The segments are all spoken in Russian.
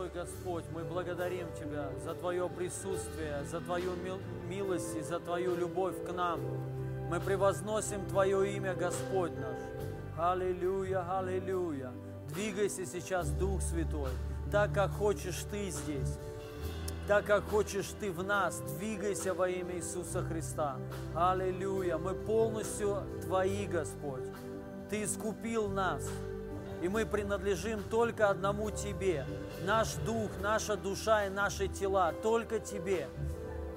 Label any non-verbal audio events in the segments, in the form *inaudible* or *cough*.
Святой Господь, мы благодарим Тебя за Твое присутствие, за Твою милость и за Твою любовь к нам. Мы превозносим Твое имя, Господь наш. Аллилуйя, аллилуйя. Двигайся сейчас, Дух Святой, так, как хочешь Ты здесь так как хочешь Ты в нас. Двигайся во имя Иисуса Христа. Аллилуйя. Мы полностью Твои, Господь. Ты искупил нас. И мы принадлежим только одному Тебе. Наш дух, наша душа и наши тела только Тебе.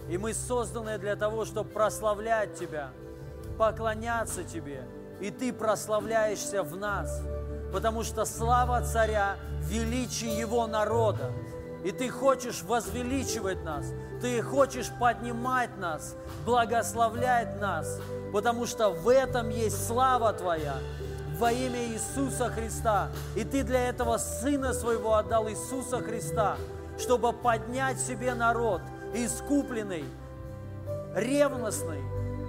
И мы созданы для того, чтобы прославлять Тебя, поклоняться Тебе. И Ты прославляешься в нас, потому что слава Царя, величие Его народа – и Ты хочешь возвеличивать нас, Ты хочешь поднимать нас, благословлять нас, потому что в этом есть слава Твоя во имя Иисуса Христа. И Ты для этого Сына Своего отдал Иисуса Христа, чтобы поднять себе народ, искупленный, ревностный,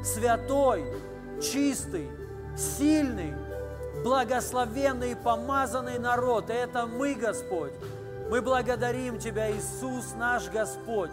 святой, чистый, сильный, благословенный помазанный народ. И это мы, Господь. Мы благодарим Тебя, Иисус наш Господь.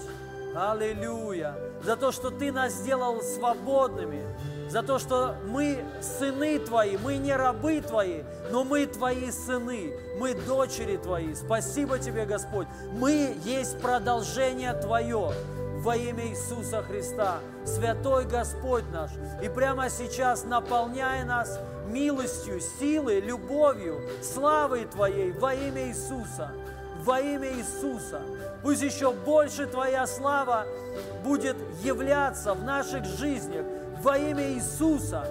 Аллилуйя. За то, что Ты нас сделал свободными. За то, что мы сыны Твои, мы не рабы Твои, но мы Твои сыны, мы дочери Твои. Спасибо Тебе, Господь. Мы есть продолжение Твое во имя Иисуса Христа. Святой Господь наш. И прямо сейчас наполняй нас милостью, силой, любовью, славой Твоей во имя Иисуса во имя Иисуса. Пусть еще больше Твоя слава будет являться в наших жизнях во имя Иисуса.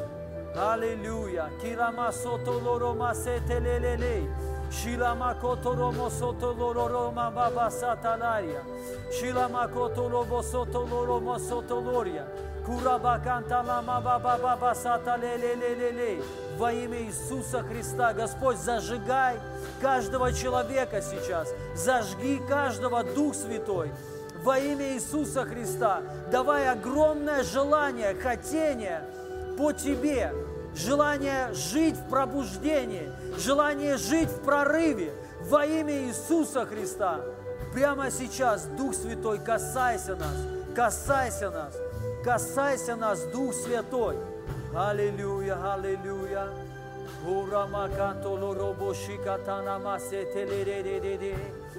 Аллилуйя. Кирама сотолорома сетелелелей. Shilama kotoromo sotoloroma baba satalaria. Shilama kotorobo sotoloromo sotoloria. Курабаканта лама баба баба саталелелелелей во имя Иисуса Христа. Господь, зажигай каждого человека сейчас. Зажги каждого Дух Святой во имя Иисуса Христа. Давай огромное желание, хотение по Тебе, желание жить в пробуждении, желание жить в прорыве во имя Иисуса Христа. Прямо сейчас, Дух Святой, касайся нас, касайся нас, касайся нас, Дух Святой. Аллилуйя, аллилуйя. Урама кантоло робо шикатана масете лереререре.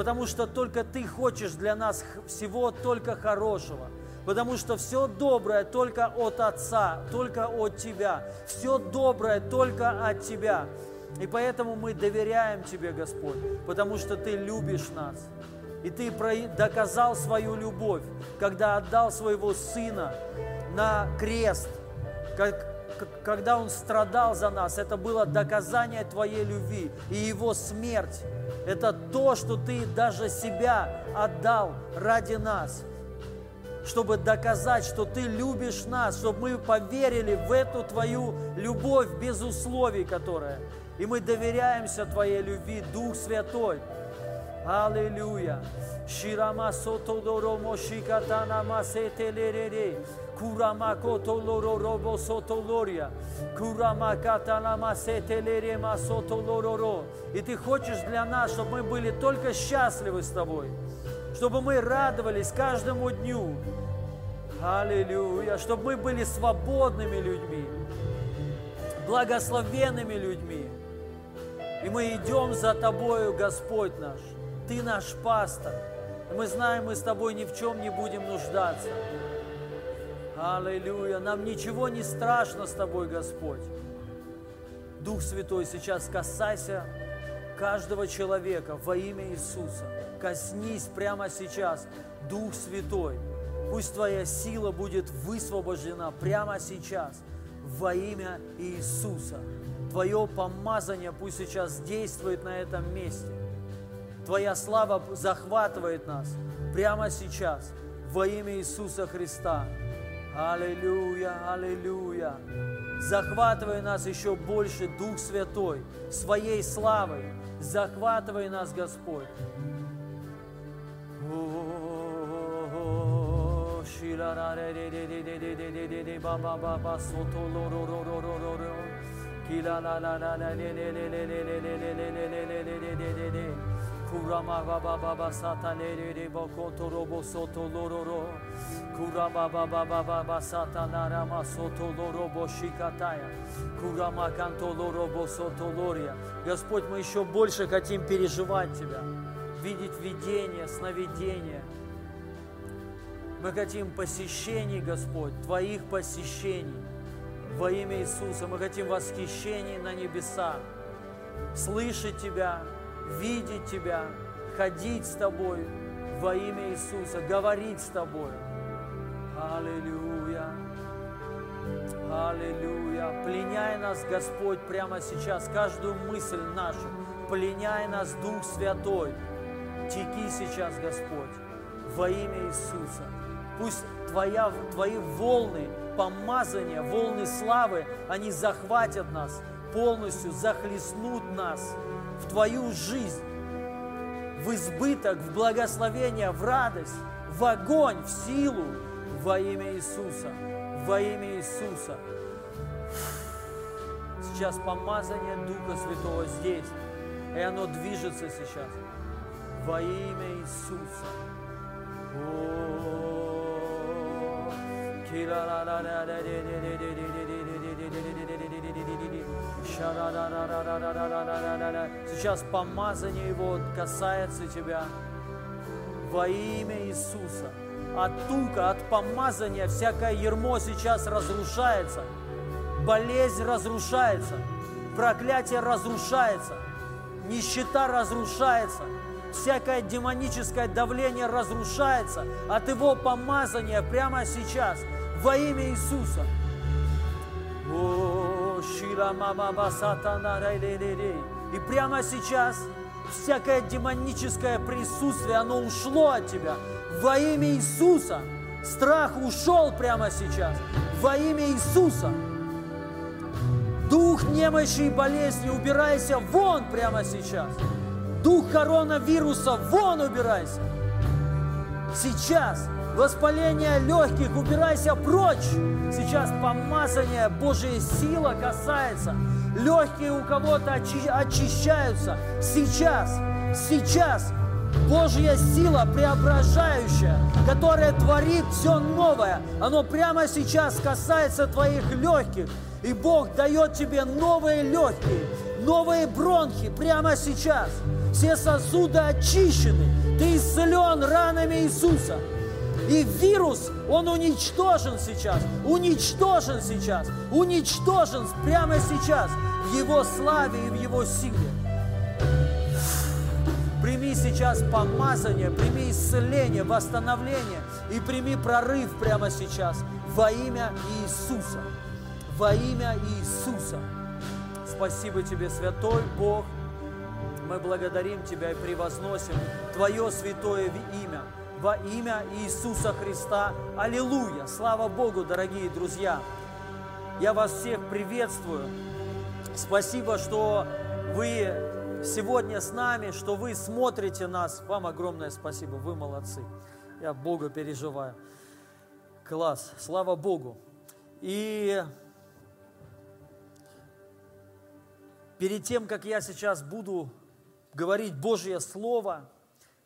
Потому что только Ты хочешь для нас всего только хорошего. Потому что все доброе только от Отца, только от Тебя. Все доброе только от Тебя. И поэтому мы доверяем Тебе, Господь, потому что Ты любишь нас. И Ты доказал свою любовь, когда отдал своего Сына на крест, когда Он страдал за нас. Это было доказание Твоей любви. И Его смерть – это то, что Ты даже себя отдал ради нас чтобы доказать, что Ты любишь нас, чтобы мы поверили в эту Твою любовь без условий, которая. И мы доверяемся Твоей любви, Дух Святой. Аллилуйя. Shirama soto loro moshikatana masete lerere. Kurama koto loro robo soto loria. Kurама катана масете лере масото лороро. И Ты хочешь для нас, чтобы мы были только счастливы с Тобой. Чтобы мы радовались каждому дню. Аллилуйя. Чтобы мы были свободными людьми. Благословенными людьми. И мы идем за Тобою, Господь наш. Ты наш пастор. И мы знаем, мы с Тобой ни в чем не будем нуждаться. Аллилуйя. Нам ничего не страшно с Тобой, Господь. Дух Святой, сейчас касайся каждого человека во имя Иисуса. Коснись прямо сейчас, Дух Святой. Пусть Твоя сила будет высвобождена прямо сейчас во имя Иисуса. Твое помазание пусть сейчас действует на этом месте Твоя слава захватывает нас прямо сейчас во имя Иисуса Христа. Аллилуйя, аллилуйя. Захватывай нас еще больше, Дух Святой, своей славой. Захватывай нас, Господь. Kurama baba baba sata leri bokoto robo soto lororo. Kurama baba baba sata narama soto lorobo шикатая. Курама канто лоробо сото лория. Господь, мы еще больше хотим переживать Тебя, видеть видение, сновидение. Мы хотим посещений, Господь, Твоих посещений во имя Иисуса. Мы хотим восхищений на небеса, слышать Тебя, видеть Тебя, ходить с Тобой во имя Иисуса, говорить с Тобой. Аллилуйя. Аллилуйя. Пленяй нас, Господь, прямо сейчас, каждую мысль нашу. Пленяй нас, Дух Святой. Теки сейчас, Господь, во имя Иисуса. Пусть твоя, Твои волны помазания, волны славы, они захватят нас полностью, захлестнут нас – в твою жизнь, в избыток, в благословение, в радость, в огонь, в силу во имя Иисуса, во имя Иисуса. Сейчас помазание Духа Святого здесь, и оно движется сейчас во имя Иисуса. Сейчас помазание Его касается тебя во имя Иисуса. От тука, от помазания всякое ермо сейчас разрушается. Болезнь разрушается. Проклятие разрушается. Нищета разрушается. Всякое демоническое давление разрушается от Его помазания прямо сейчас во имя Иисуса. И прямо сейчас всякое демоническое присутствие, оно ушло от тебя. Во имя Иисуса. Страх ушел прямо сейчас. Во имя Иисуса. Дух немощи и болезни, убирайся вон прямо сейчас. Дух коронавируса, вон убирайся. Сейчас воспаление легких, убирайся прочь. Сейчас помазание, Божья сила касается. Легкие у кого-то очи- очищаются. Сейчас, сейчас Божья сила преображающая, которая творит все новое, оно прямо сейчас касается твоих легких. И Бог дает тебе новые легкие, новые бронхи прямо сейчас. Все сосуды очищены. Ты исцелен ранами Иисуса. И вирус, он уничтожен сейчас, уничтожен сейчас, уничтожен прямо сейчас в Его славе и в Его силе. Прими сейчас помазание, прими исцеление, восстановление и прими прорыв прямо сейчас во имя Иисуса. Во имя Иисуса. Спасибо Тебе, Святой Бог. Мы благодарим Тебя и превозносим Твое святое имя во имя Иисуса Христа. Аллилуйя! Слава Богу, дорогие друзья! Я вас всех приветствую. Спасибо, что вы сегодня с нами, что вы смотрите нас. Вам огромное спасибо, вы молодцы. Я Бога переживаю. Класс, слава Богу. И перед тем, как я сейчас буду говорить Божье Слово,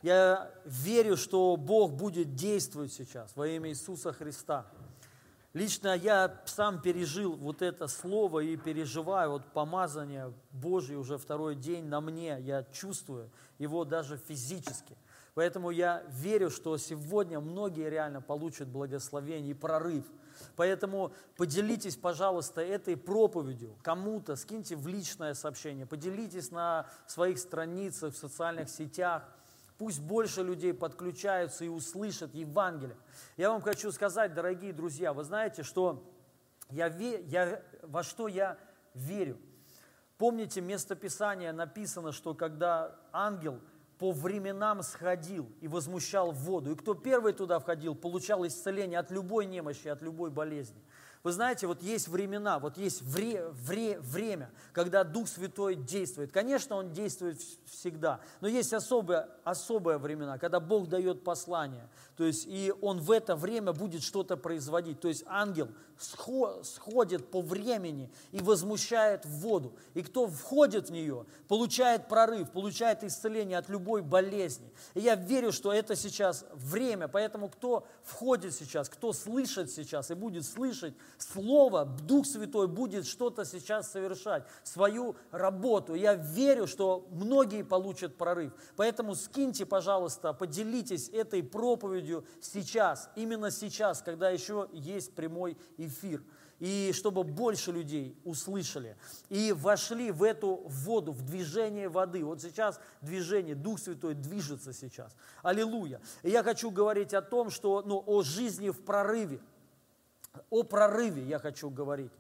я верю, что Бог будет действовать сейчас во имя Иисуса Христа. Лично я сам пережил вот это слово и переживаю вот помазание Божье уже второй день на мне. Я чувствую его даже физически. Поэтому я верю, что сегодня многие реально получат благословение и прорыв. Поэтому поделитесь, пожалуйста, этой проповедью кому-то, скиньте в личное сообщение, поделитесь на своих страницах, в социальных сетях – Пусть больше людей подключаются и услышат Евангелие. Я вам хочу сказать, дорогие друзья, вы знаете, что я, я, во что я верю. Помните, местописание написано, что когда ангел по временам сходил и возмущал воду. И кто первый туда входил, получал исцеление от любой немощи, от любой болезни. Вы знаете, вот есть времена, вот есть вре, вре, время, когда Дух Святой действует. Конечно, Он действует всегда, но есть особые, особые времена, когда Бог дает послание. То есть, и Он в это время будет что-то производить. То есть, ангел сходит по времени и возмущает воду. И кто входит в нее, получает прорыв, получает исцеление от любой болезни. И я верю, что это сейчас время. Поэтому кто входит сейчас, кто слышит сейчас и будет слышать Слово, Дух Святой будет что-то сейчас совершать, свою работу. Я верю, что многие получат прорыв. Поэтому скиньте, пожалуйста, поделитесь этой проповедью сейчас, именно сейчас, когда еще есть прямой эфир и чтобы больше людей услышали и вошли в эту воду, в движение воды. Вот сейчас движение, Дух Святой движется сейчас. Аллилуйя. И я хочу говорить о том, что, ну, о жизни в прорыве. О прорыве я хочу говорить.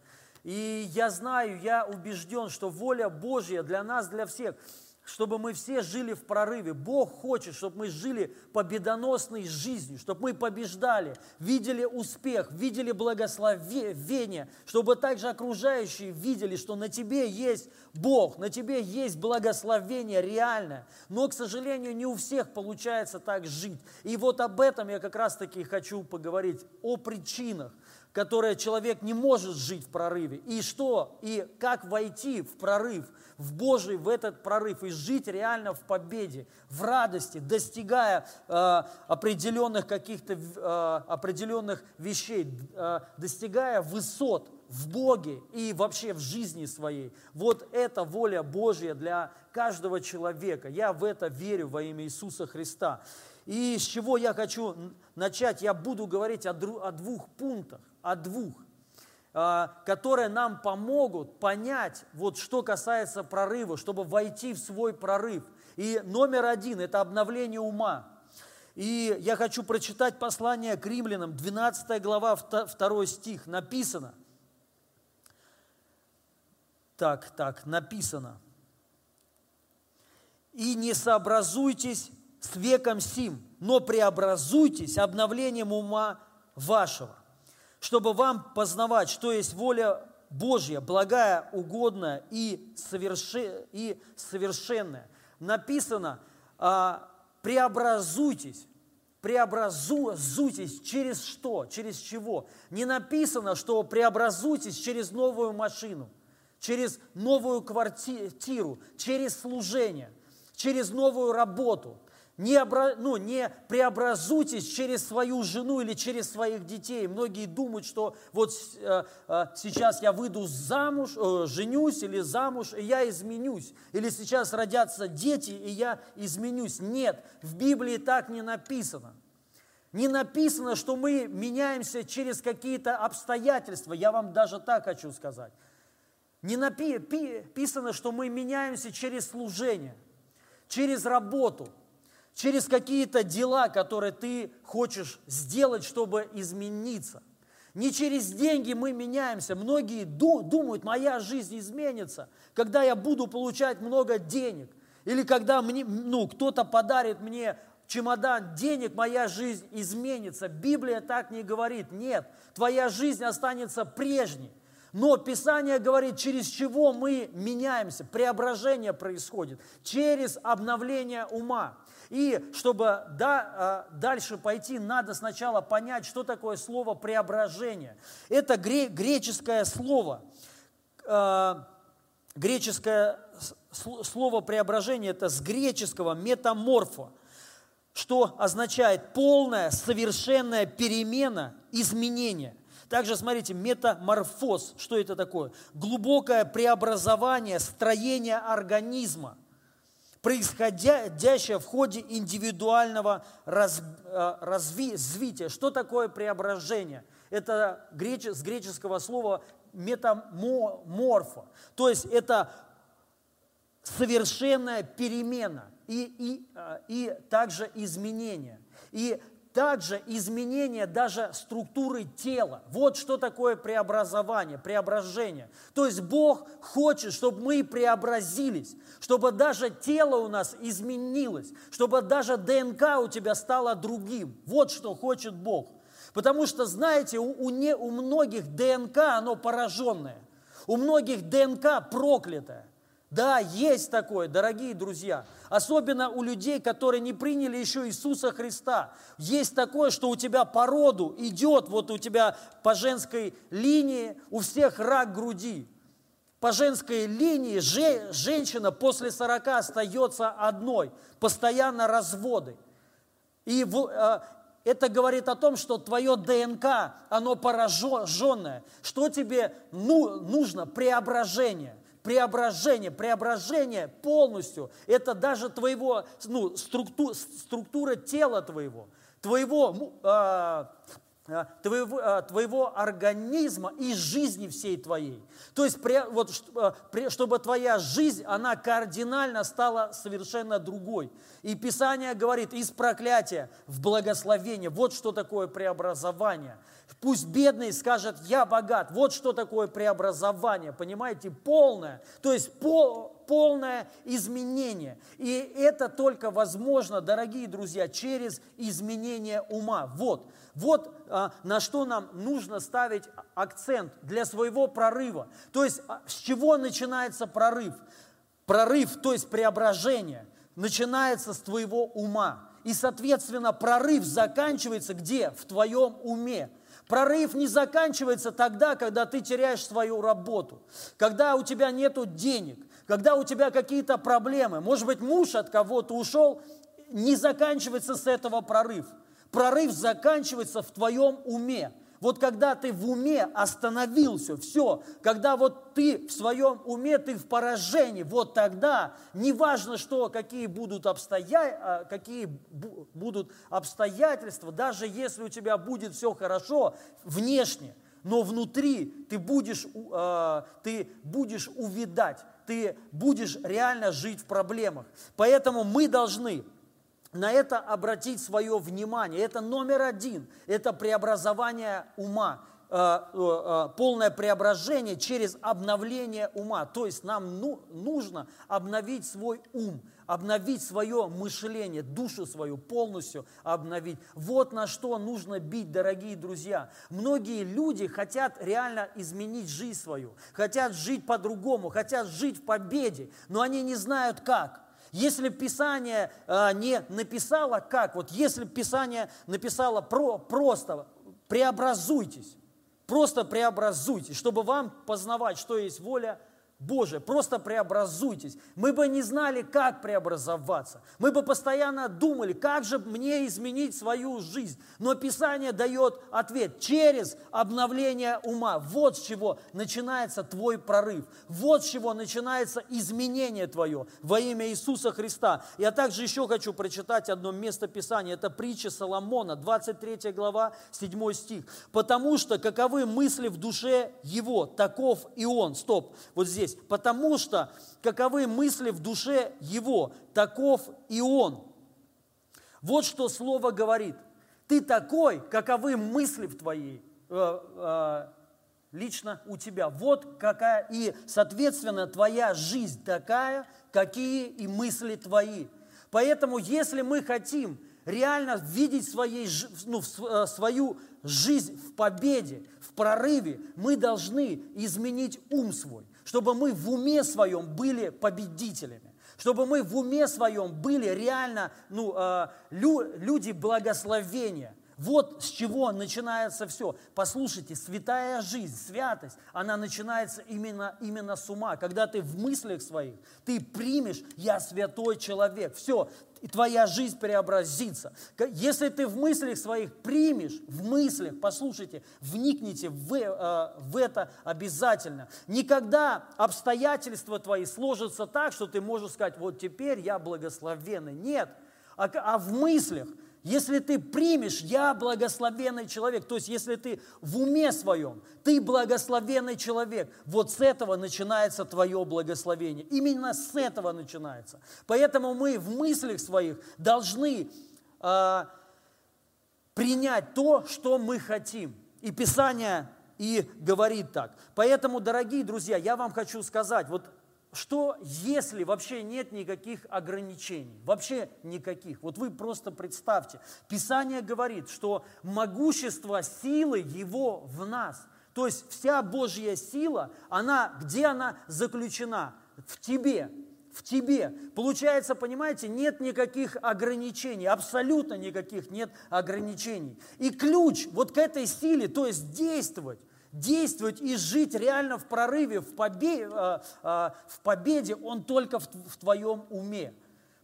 И я знаю, я убежден, что воля Божья для нас, для всех – чтобы мы все жили в прорыве. Бог хочет, чтобы мы жили победоносной жизнью, чтобы мы побеждали, видели успех, видели благословение, чтобы также окружающие видели, что на тебе есть Бог, на тебе есть благословение реальное. Но, к сожалению, не у всех получается так жить. И вот об этом я как раз-таки хочу поговорить, о причинах, которые человек не может жить в прорыве. И что, и как войти в прорыв – в Божий, в этот прорыв и жить реально в победе, в радости, достигая э, определенных каких-то э, определенных вещей, э, достигая высот в Боге и вообще в жизни своей. Вот это воля Божья для каждого человека. Я в это верю во имя Иисуса Христа. И с чего я хочу начать? Я буду говорить о, о двух пунктах, о двух. А, которые нам помогут понять, вот что касается прорыва, чтобы войти в свой прорыв. И номер один – это обновление ума. И я хочу прочитать послание к римлянам, 12 глава, 2 стих, написано. Так, так, написано. «И не сообразуйтесь с веком сим, но преобразуйтесь обновлением ума вашего, чтобы вам познавать, что есть воля Божья, благая, угодная и, совершенная. Написано, а, преобразуйтесь, преобразуйтесь через что, через чего. Не написано, что преобразуйтесь через новую машину, через новую квартиру, через служение, через новую работу – не, обра... ну, не преобразуйтесь через свою жену или через своих детей. Многие думают, что вот э, э, сейчас я выйду замуж, э, женюсь или замуж, и я изменюсь. Или сейчас родятся дети, и я изменюсь. Нет, в Библии так не написано. Не написано, что мы меняемся через какие-то обстоятельства. Я вам даже так хочу сказать. Не написано, что мы меняемся через служение, через работу – через какие-то дела, которые ты хочешь сделать, чтобы измениться. Не через деньги мы меняемся. Многие думают, моя жизнь изменится, когда я буду получать много денег. Или когда мне, ну, кто-то подарит мне чемодан денег, моя жизнь изменится. Библия так не говорит. Нет, твоя жизнь останется прежней. Но Писание говорит, через чего мы меняемся, преображение происходит, через обновление ума. И чтобы да, дальше пойти, надо сначала понять, что такое слово преображение. Это греческое слово. А, греческое слово преображение это с греческого метаморфо, что означает полная, совершенная перемена, изменение. Также смотрите, метаморфоз, что это такое? Глубокое преобразование строения организма – происходящее в ходе индивидуального раз, э, развития. Что такое преображение? Это с греческого слова метаморфа. То есть это совершенная перемена и, и, э, и также изменение. И также изменение даже структуры тела. Вот что такое преобразование, преображение. То есть Бог хочет, чтобы мы преобразились, чтобы даже тело у нас изменилось, чтобы даже ДНК у тебя стало другим. Вот что хочет Бог. Потому что, знаете, у, у, не, у многих ДНК оно пораженное, у многих ДНК проклятое. Да, есть такое, дорогие друзья. Особенно у людей, которые не приняли еще Иисуса Христа. Есть такое, что у тебя по роду идет, вот у тебя по женской линии у всех рак груди. По женской линии же, женщина после 40 остается одной, постоянно разводы. И в, э, это говорит о том, что твое ДНК, оно пораженное. Что тебе ну, нужно? Преображение преображение, преображение полностью, это даже твоего, ну, структу, структура тела твоего, твоего, э, твоего, э, твоего организма и жизни всей твоей. То есть, вот, чтобы твоя жизнь, она кардинально стала совершенно другой. И Писание говорит, из проклятия в благословение. Вот что такое преобразование – Пусть бедный скажет, я богат. Вот что такое преобразование, понимаете, полное. То есть пол, полное изменение. И это только возможно, дорогие друзья, через изменение ума. Вот, вот а, на что нам нужно ставить акцент для своего прорыва. То есть а, с чего начинается прорыв? Прорыв, то есть преображение, начинается с твоего ума. И, соответственно, прорыв заканчивается где? В твоем уме. Прорыв не заканчивается тогда, когда ты теряешь свою работу, когда у тебя нет денег, когда у тебя какие-то проблемы. Может быть, муж от кого-то ушел, не заканчивается с этого прорыв. Прорыв заканчивается в твоем уме. Вот когда ты в уме остановился, все, когда вот ты в своем уме, ты в поражении, вот тогда, неважно, что, какие будут, обстоя... А, какие будут обстоятельства, даже если у тебя будет все хорошо внешне, но внутри ты будешь, а, ты будешь увидать, ты будешь реально жить в проблемах. Поэтому мы должны на это обратить свое внимание. Это номер один, это преобразование ума, э, э, э, полное преображение через обновление ума. То есть нам ну, нужно обновить свой ум, обновить свое мышление, душу свою полностью обновить. Вот на что нужно бить, дорогие друзья. Многие люди хотят реально изменить жизнь свою, хотят жить по-другому, хотят жить в победе, но они не знают как. Если Писание э, не написало как, вот если Писание написало про, просто преобразуйтесь, просто преобразуйтесь, чтобы вам познавать, что есть воля Боже, просто преобразуйтесь. Мы бы не знали, как преобразоваться. Мы бы постоянно думали, как же мне изменить свою жизнь. Но Писание дает ответ через обновление ума. Вот с чего начинается твой прорыв. Вот с чего начинается изменение твое во имя Иисуса Христа. Я также еще хочу прочитать одно место Писания. Это притча Соломона, 23 глава, 7 стих. «Потому что каковы мысли в душе его, таков и он». Стоп, вот здесь здесь, потому что каковы мысли в душе его, таков и он. Вот что Слово говорит. Ты такой, каковы мысли в твоей, э, э, лично у тебя. Вот какая, и, соответственно, твоя жизнь такая, какие и мысли твои. Поэтому, если мы хотим реально видеть своей, ну, э, свою жизнь в победе, в прорыве, мы должны изменить ум свой чтобы мы в уме своем были победителями, чтобы мы в уме своем были реально ну, э, лю, люди благословения. Вот с чего начинается все. Послушайте, святая жизнь, святость, она начинается именно, именно с ума. Когда ты в мыслях своих, ты примешь, я святой человек. Все, и твоя жизнь преобразится. Если ты в мыслях своих примешь, в мыслях, послушайте, вникните в, э, в это обязательно. Никогда обстоятельства твои сложатся так, что ты можешь сказать, вот теперь я благословенный. Нет, а, а в мыслях – если ты примешь, я благословенный человек, то есть если ты в уме своем, ты благословенный человек, вот с этого начинается твое благословение. Именно с этого начинается. Поэтому мы в мыслях своих должны э, принять то, что мы хотим. И Писание и говорит так. Поэтому, дорогие друзья, я вам хочу сказать, вот что если вообще нет никаких ограничений, вообще никаких. Вот вы просто представьте, Писание говорит, что могущество силы Его в нас. То есть вся Божья сила, она, где она заключена? В тебе, в тебе. Получается, понимаете, нет никаких ограничений, абсолютно никаких нет ограничений. И ключ вот к этой силе, то есть действовать, действовать и жить реально в прорыве, в победе, э, э, в победе он только в твоем уме.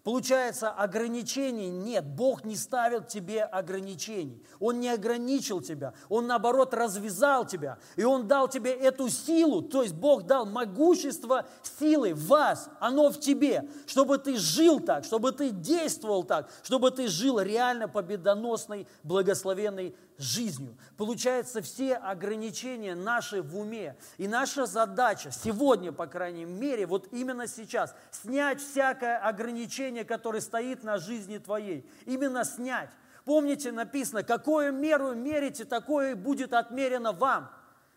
Получается, ограничений нет. Бог не ставил тебе ограничений. Он не ограничил тебя. Он, наоборот, развязал тебя. И Он дал тебе эту силу. То есть Бог дал могущество силы в вас. Оно в тебе. Чтобы ты жил так, чтобы ты действовал так, чтобы ты жил реально победоносной, благословенной жизнью. Получается, все ограничения наши в уме. И наша задача сегодня, по крайней мере, вот именно сейчас, снять всякое ограничение, которое стоит на жизни твоей. Именно снять. Помните, написано, какую меру мерите, такое будет отмерено вам.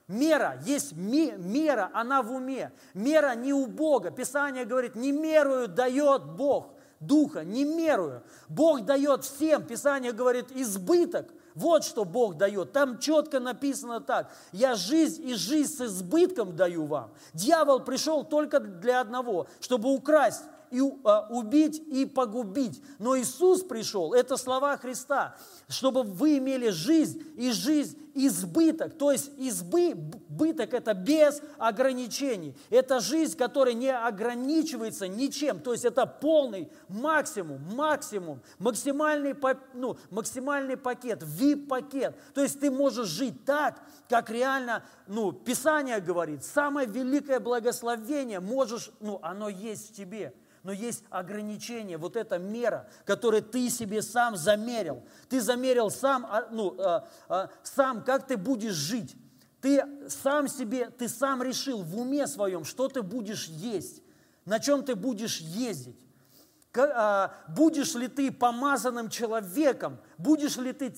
Мера, есть мера, она в уме. Мера не у Бога. Писание говорит, не мерую дает Бог духа, не мерую. Бог дает всем, Писание говорит, избыток – вот что Бог дает. Там четко написано так. Я жизнь и жизнь с избытком даю вам. Дьявол пришел только для одного, чтобы украсть и а, убить и погубить. Но Иисус пришел, это слова Христа, чтобы вы имели жизнь и жизнь избыток. То есть избыток – это без ограничений. Это жизнь, которая не ограничивается ничем. То есть это полный максимум, максимум, максимальный, ну, максимальный пакет, VIP-пакет. То есть ты можешь жить так, как реально ну, Писание говорит. Самое великое благословение можешь, ну, оно есть в тебе – но есть ограничения, вот эта мера, которую ты себе сам замерил. Ты замерил сам, а, ну, а, а, сам, как ты будешь жить. Ты сам себе, ты сам решил в уме своем, что ты будешь есть, на чем ты будешь ездить. Будешь ли ты помазанным человеком, будешь ли ты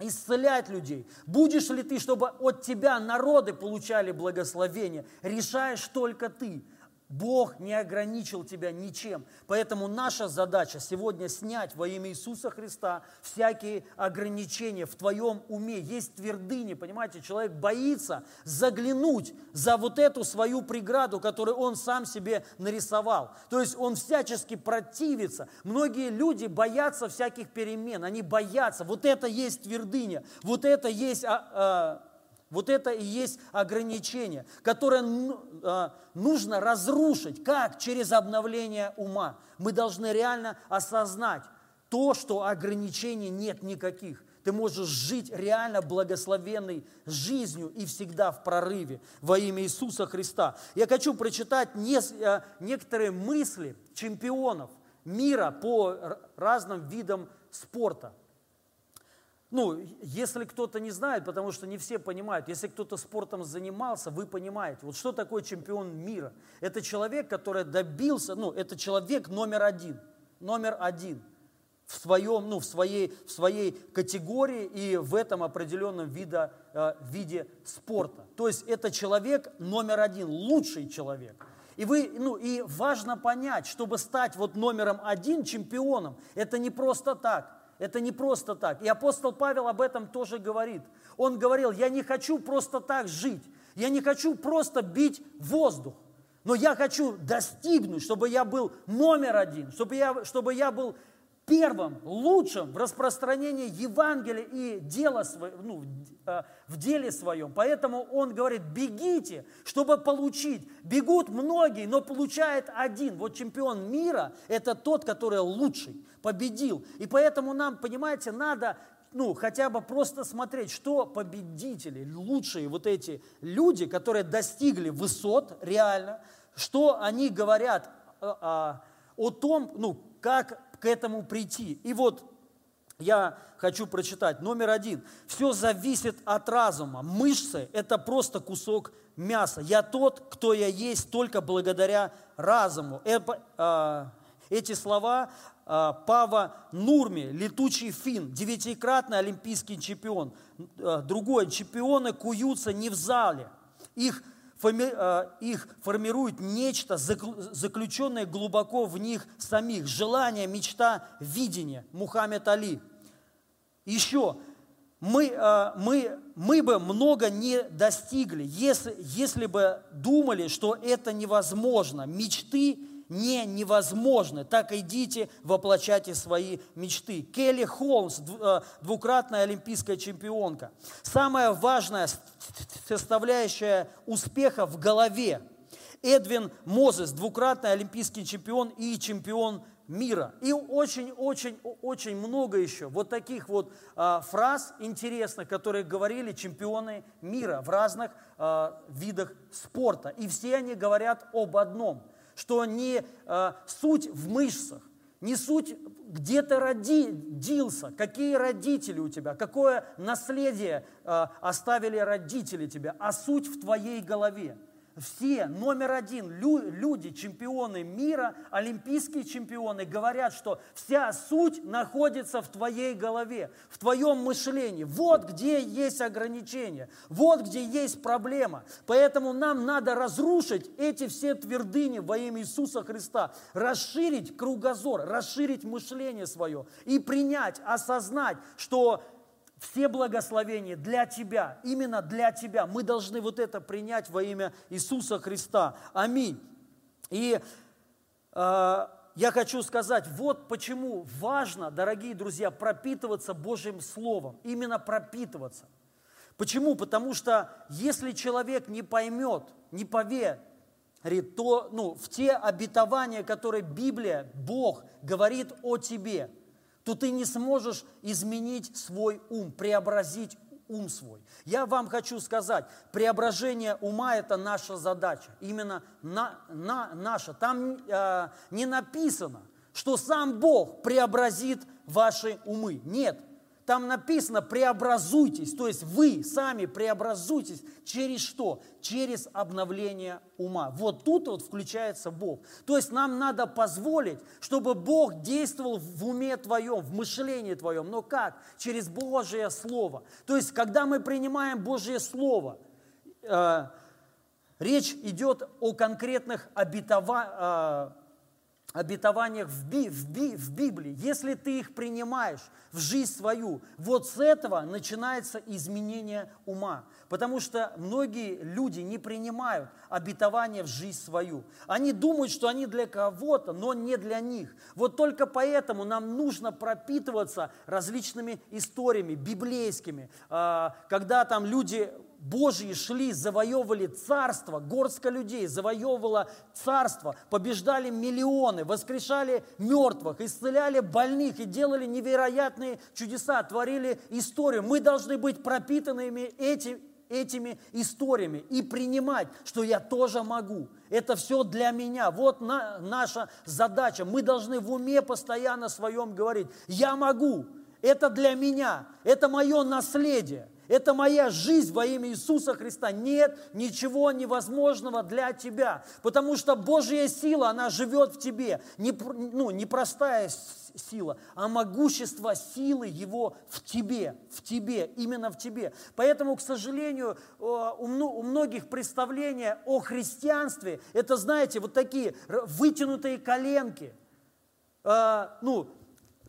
исцелять людей, будешь ли ты, чтобы от тебя народы получали благословение, решаешь только ты. Бог не ограничил тебя ничем. Поэтому наша задача сегодня снять во имя Иисуса Христа всякие ограничения в твоем уме. Есть твердыни, понимаете, человек боится заглянуть за вот эту свою преграду, которую он сам себе нарисовал. То есть он всячески противится. Многие люди боятся всяких перемен, они боятся. Вот это есть твердыня, вот это есть а, а, вот это и есть ограничение, которое а, нужно разрушить. Как? Через обновление ума. Мы должны реально осознать то, что ограничений нет никаких. Ты можешь жить реально благословенной жизнью и всегда в прорыве во имя Иисуса Христа. Я хочу прочитать а, некоторые мысли чемпионов мира по разным видам спорта. Ну, если кто-то не знает, потому что не все понимают, если кто-то спортом занимался, вы понимаете, вот что такое чемпион мира? Это человек, который добился, ну, это человек номер один, номер один в своем, ну, в своей, в своей категории и в этом определенном вида, э, виде спорта. То есть это человек номер один, лучший человек. И, вы, ну, и важно понять, чтобы стать вот номером один чемпионом, это не просто так. Это не просто так. И апостол Павел об этом тоже говорит. Он говорил, я не хочу просто так жить. Я не хочу просто бить воздух. Но я хочу достигнуть, чтобы я был номер один, чтобы я, чтобы я был первым, лучшим в распространении Евангелия и дела, ну, э, в деле своем. Поэтому он говорит, бегите, чтобы получить. Бегут многие, но получает один. Вот чемпион мира – это тот, который лучший, победил. И поэтому нам, понимаете, надо ну, хотя бы просто смотреть, что победители, лучшие вот эти люди, которые достигли высот реально, что они говорят о, э, о, о том, ну, как к этому прийти. И вот я хочу прочитать. Номер один. Все зависит от разума. Мышцы – это просто кусок мяса. Я тот, кто я есть, только благодаря разуму. Это, Эти слова э, Пава Нурми, летучий фин, девятикратный олимпийский чемпион. Э, другой, чемпионы куются не в зале. Их, э, их формирует нечто, заключенное глубоко в них самих. Желание, мечта, видение. Мухаммед Али. Еще, мы, мы, мы бы много не достигли, если, если бы думали, что это невозможно. Мечты не невозможны. Так идите, воплощайте свои мечты. Келли Холмс, э, двукратная олимпийская чемпионка. Самая важная составляющая успеха в голове. Эдвин Мозес, двукратный олимпийский чемпион и чемпион мира. И очень-очень-очень много еще вот таких вот а, фраз интересных, которые говорили чемпионы мира в разных а, видах спорта. И все они говорят об одном – что не э, суть в мышцах, не суть, где ты родился, какие родители у тебя, какое наследие э, оставили родители тебе, а суть в твоей голове – все, номер один, люди, чемпионы мира, олимпийские чемпионы, говорят, что вся суть находится в твоей голове, в твоем мышлении. Вот где есть ограничения, вот где есть проблема. Поэтому нам надо разрушить эти все твердыни во имя Иисуса Христа, расширить кругозор, расширить мышление свое и принять, осознать, что все благословения для тебя, именно для тебя. Мы должны вот это принять во имя Иисуса Христа. Аминь. И э, я хочу сказать, вот почему важно, дорогие друзья, пропитываться Божьим Словом. Именно пропитываться. Почему? Потому что если человек не поймет, не поверит, то ну, в те обетования, которые Библия, Бог говорит о тебе – то ты не сможешь изменить свой ум, преобразить ум свой. Я вам хочу сказать, преображение ума – это наша задача, именно на, на, наша. Там э, не написано, что сам Бог преобразит ваши умы. Нет, там написано преобразуйтесь, то есть вы сами преобразуйтесь через что? Через обновление ума. Вот тут вот включается Бог. То есть нам надо позволить, чтобы Бог действовал в уме твоем, в мышлении твоем. Но как? Через Божье Слово. То есть когда мы принимаем Божье Слово, э, речь идет о конкретных обетованиях, э, обетованиях в, Би, в, Би, в Библии, если ты их принимаешь в жизнь свою, вот с этого начинается изменение ума. Потому что многие люди не принимают обетования в жизнь свою. Они думают, что они для кого-то, но не для них. Вот только поэтому нам нужно пропитываться различными историями библейскими, а, когда там люди Божьи шли, завоевывали царство, горстка людей завоевывала царство, побеждали миллионы, воскрешали мертвых, исцеляли больных и делали невероятные чудеса, творили историю. Мы должны быть пропитанными этим, этими историями и принимать, что я тоже могу. Это все для меня. Вот на, наша задача. Мы должны в уме постоянно своем говорить, я могу, это для меня, это мое наследие. Это моя жизнь во имя Иисуса Христа. Нет ничего невозможного для тебя, потому что Божья сила, она живет в тебе. Не, ну, не простая сила, а могущество силы Его в тебе, в тебе, именно в тебе. Поэтому, к сожалению, у многих представления о христианстве, это, знаете, вот такие вытянутые коленки, а, ну,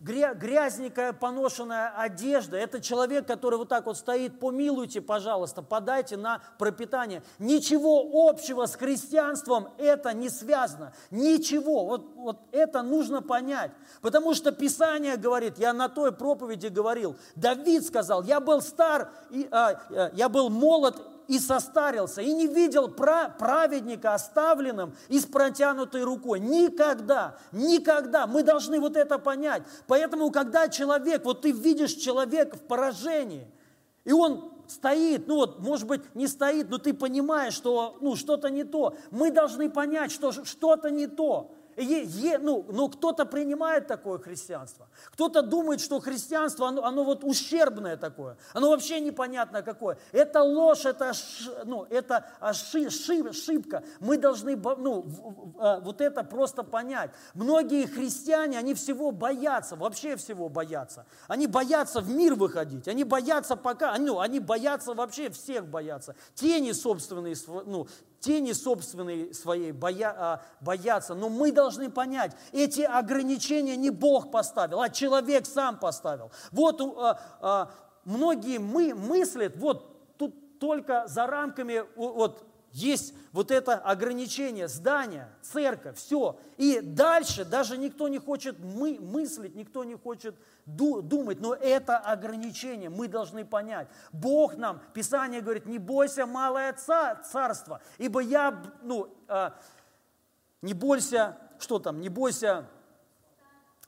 грязненькая поношенная одежда. Это человек, который вот так вот стоит, помилуйте, пожалуйста, подайте на пропитание. Ничего общего с христианством это не связано. Ничего. Вот, вот это нужно понять. Потому что Писание говорит, я на той проповеди говорил, Давид сказал, я был стар, и, а, я был молод и состарился, и не видел праведника оставленным и с протянутой рукой. Никогда, никогда. Мы должны вот это понять. Поэтому, когда человек, вот ты видишь человека в поражении, и он стоит, ну вот, может быть, не стоит, но ты понимаешь, что ну, что-то не то. Мы должны понять, что что-то не то. Е, е, ну, но кто-то принимает такое христианство. Кто-то думает, что христианство, оно, оно вот ущербное такое. Оно вообще непонятно какое. Это ложь, это, ну, это ошибка. Мы должны ну, а, вот это просто понять. Многие христиане, они всего боятся, вообще всего боятся. Они боятся в мир выходить. Они боятся пока, ну, они боятся вообще всех боятся. Тени собственные, ну, тени собственной своей боя, а, боятся. Но мы должны понять, эти ограничения не Бог поставил, а человек сам поставил. Вот а, а, многие мы мыслят, вот тут только за рамками вот есть вот это ограничение, здание, церковь, все. И дальше даже никто не хочет мы, мыслить, никто не хочет ду, думать, но это ограничение мы должны понять. Бог нам, Писание говорит, не бойся малое царство, ибо я, ну, а, не бойся, что там, не бойся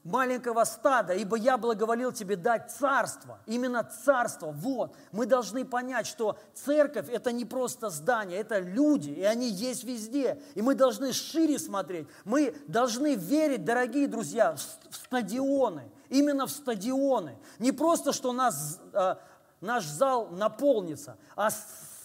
маленького стада, ибо я благоволил тебе дать царство, именно царство. Вот, мы должны понять, что церковь – это не просто здание, это люди, и они есть везде. И мы должны шире смотреть, мы должны верить, дорогие друзья, в стадионы, именно в стадионы. Не просто, что нас, э, наш зал наполнится, а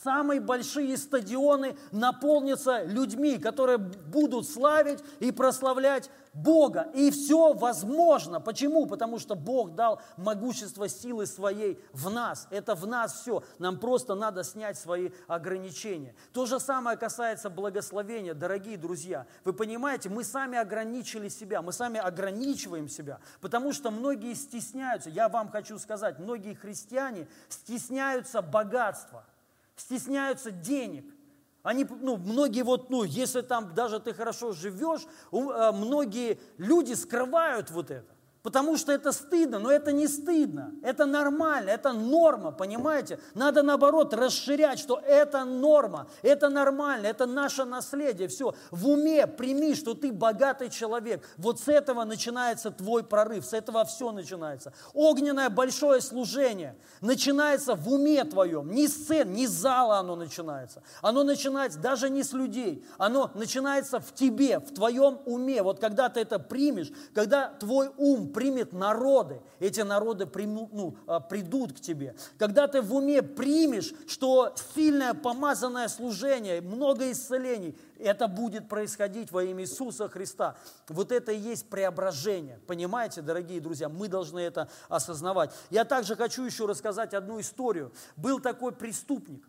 самые большие стадионы наполнятся людьми, которые будут славить и прославлять Бога. И все возможно. Почему? Потому что Бог дал могущество силы своей в нас. Это в нас все. Нам просто надо снять свои ограничения. То же самое касается благословения, дорогие друзья. Вы понимаете, мы сами ограничили себя, мы сами ограничиваем себя, потому что многие стесняются. Я вам хочу сказать, многие христиане стесняются богатства – стесняются денег. Они, ну, многие вот, ну, если там даже ты хорошо живешь, э, многие люди скрывают вот это. Потому что это стыдно, но это не стыдно, это нормально, это норма, понимаете? Надо наоборот расширять, что это норма, это нормально, это наше наследие, все. В уме прими, что ты богатый человек. Вот с этого начинается твой прорыв, с этого все начинается. Огненное большое служение начинается в уме твоем, не с сцен, не с зала оно начинается. Оно начинается даже не с людей, оно начинается в тебе, в твоем уме. Вот когда ты это примешь, когда твой ум примет народы, эти народы примут, ну, а, придут к тебе. Когда ты в уме примешь, что сильное помазанное служение, много исцелений, это будет происходить во имя Иисуса Христа. Вот это и есть преображение. Понимаете, дорогие друзья, мы должны это осознавать. Я также хочу еще рассказать одну историю. Был такой преступник,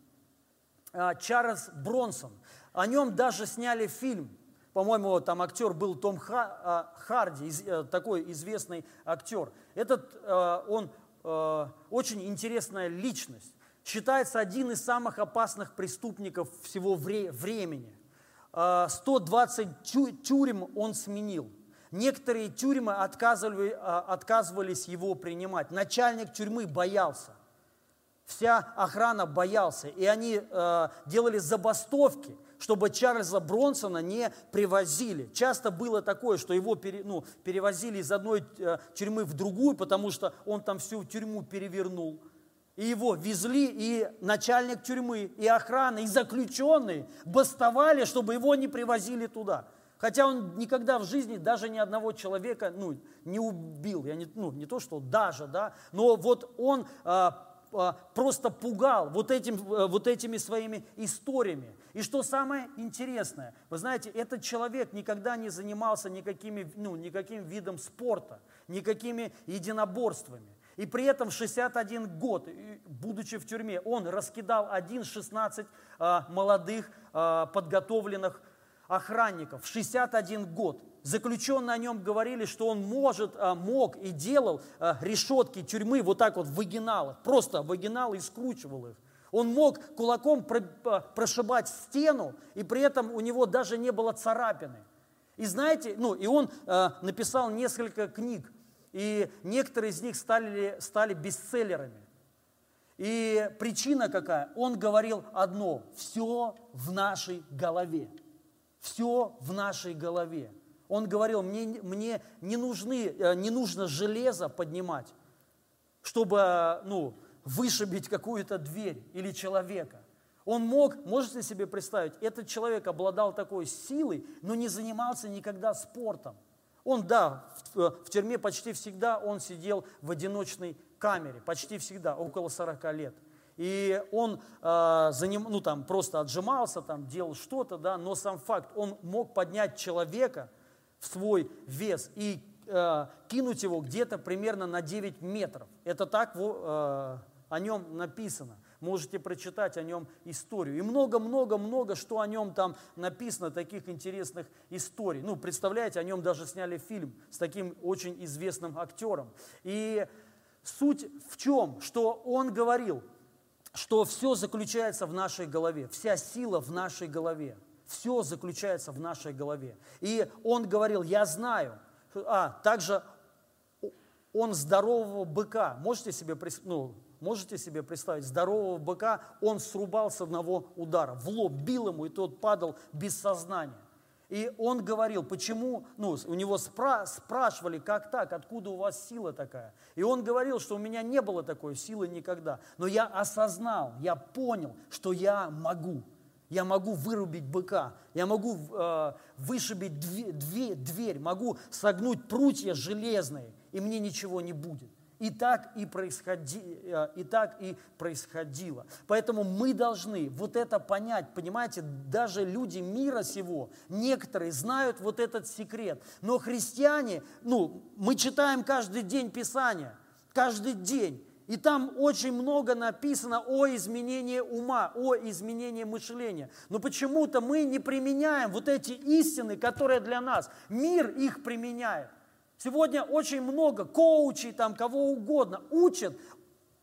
а, Чарльз Бронсон. О нем даже сняли фильм по-моему, там актер был Том а, Харди, э, такой известный актер. Этот, э, он э, очень интересная личность. Считается один из самых опасных преступников всего времени. 120 тюрем он сменил. Некоторые тюрьмы отказывали, отказывались его принимать. Начальник тюрьмы боялся. Вся охрана боялся. И они делали забастовки – чтобы Чарльза Бронсона не привозили. Часто было такое, что его пере, ну, перевозили из одной э, тюрьмы в другую, потому что он там всю тюрьму перевернул. И его везли, и начальник тюрьмы, и охрана, и заключенные бастовали, чтобы его не привозили туда. Хотя он никогда в жизни даже ни одного человека ну, не убил. Я не, ну, не то, что даже, да, но вот он а, просто пугал вот, этим, э, вот этими своими историями. И что самое интересное, вы знаете, этот человек никогда не занимался никакими, ну, никаким видом спорта, никакими единоборствами. И при этом в 61 год, будучи в тюрьме, он раскидал 1-16 а, молодых а, подготовленных охранников. В 61 год. Заключенные о нем говорили, что он может, а, мог и делал а, решетки тюрьмы вот так вот выгинал их, просто выгинал и скручивал их. Он мог кулаком а, прошибать стену, и при этом у него даже не было царапины. И знаете, ну и он написал несколько книг, и некоторые из них стали, стали бестселлерами. И причина какая? Он говорил одно, все в нашей голове. Все в нашей голове. Он говорил, мне, мне не, нужны, э, не нужно железо поднимать, чтобы ну, вышибить какую-то дверь или человека. Он мог, можете себе представить, этот человек обладал такой силой, но не занимался никогда спортом. Он, да, в, в тюрьме почти всегда он сидел в одиночной камере, почти всегда, около 40 лет. И он э, заним, ну, там, просто отжимался, там, делал что-то, да, но сам факт, он мог поднять человека в свой вес и э, кинуть его где-то примерно на 9 метров. Это так э, о нем написано можете прочитать о нем историю. И много-много-много, что о нем там написано, таких интересных историй. Ну, представляете, о нем даже сняли фильм с таким очень известным актером. И суть в чем? Что он говорил, что все заключается в нашей голове, вся сила в нашей голове. Все заключается в нашей голове. И он говорил, я знаю, а также он здорового быка. Можете себе, ну, Можете себе представить, здорового быка он срубал с одного удара, в лоб бил ему, и тот падал без сознания. И он говорил, почему, ну, у него спра спрашивали, как так, откуда у вас сила такая. И он говорил, что у меня не было такой силы никогда. Но я осознал, я понял, что я могу. Я могу вырубить быка, я могу э, вышибить дверь, дверь, дверь, могу согнуть прутья железные, и мне ничего не будет. И так и, происходи, э, и так и происходило. Поэтому мы должны вот это понять. Понимаете, даже люди мира сего, некоторые знают вот этот секрет. Но христиане, ну, мы читаем каждый день Писания, каждый день. И там очень много написано о изменении ума, о изменении мышления. Но почему-то мы не применяем вот эти истины, которые для нас. Мир их применяет. Сегодня очень много коучей, там, кого угодно, учат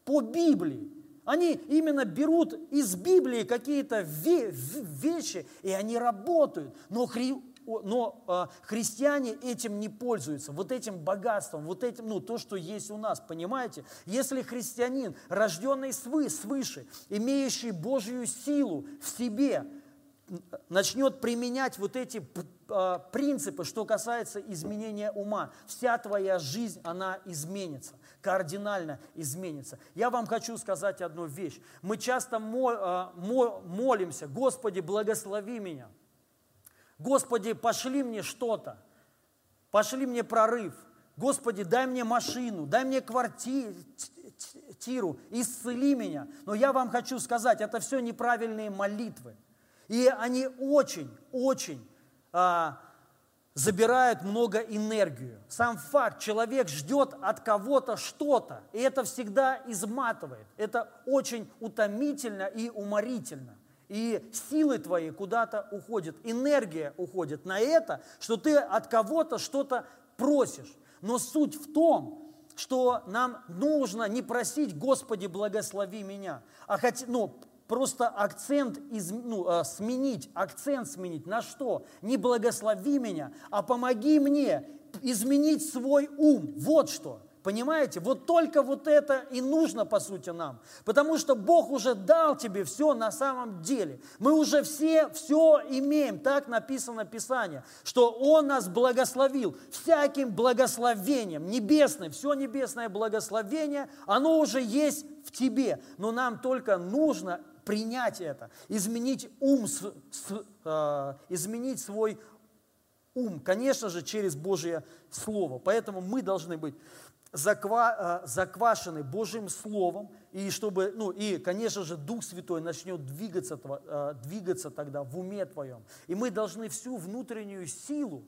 по Библии. Они именно берут из Библии какие-то вещи, и они работают. Но, хри, но э, христиане этим не пользуются, вот этим богатством, вот этим, ну, то, что есть у нас, понимаете? Если христианин, рожденный свы, свыше, имеющий Божью силу в себе, начнет применять вот эти а, принципы, что касается изменения ума, вся твоя жизнь, она изменится, кардинально изменится. Я вам хочу сказать одну вещь. Мы часто а, молимся, Господи, благослови меня. Господи, пошли мне что-то, пошли мне прорыв. Господи, дай мне машину, дай мне квартиру, исцели меня. Но я вам хочу сказать, это все неправильные молитвы. И они очень, очень а, забирают много энергию. Сам факт, человек ждет от кого-то что-то, и это всегда изматывает. Это очень утомительно и уморительно. И силы твои куда-то уходят, энергия уходит на это, что ты от кого-то что-то просишь. Но суть в том, что нам нужно не просить, Господи, благослови меня, а хоть, ну, просто акцент из, ну, э, сменить, акцент сменить. На что? Не благослови меня, а помоги мне изменить свой ум. Вот что. Понимаете? Вот только вот это и нужно, по сути, нам. Потому что Бог уже дал тебе все на самом деле. Мы уже все все имеем. Так написано Писание, что Он нас благословил всяким благословением небесным. Все небесное благословение, оно уже есть в тебе. Но нам только нужно принять это, изменить ум, с, с, э, изменить свой ум, конечно же, через Божье Слово. Поэтому мы должны быть заква, э, заквашены Божьим Словом, и чтобы, ну, и, конечно же, Дух Святой начнет двигаться, э, двигаться тогда в уме твоем. И мы должны всю внутреннюю силу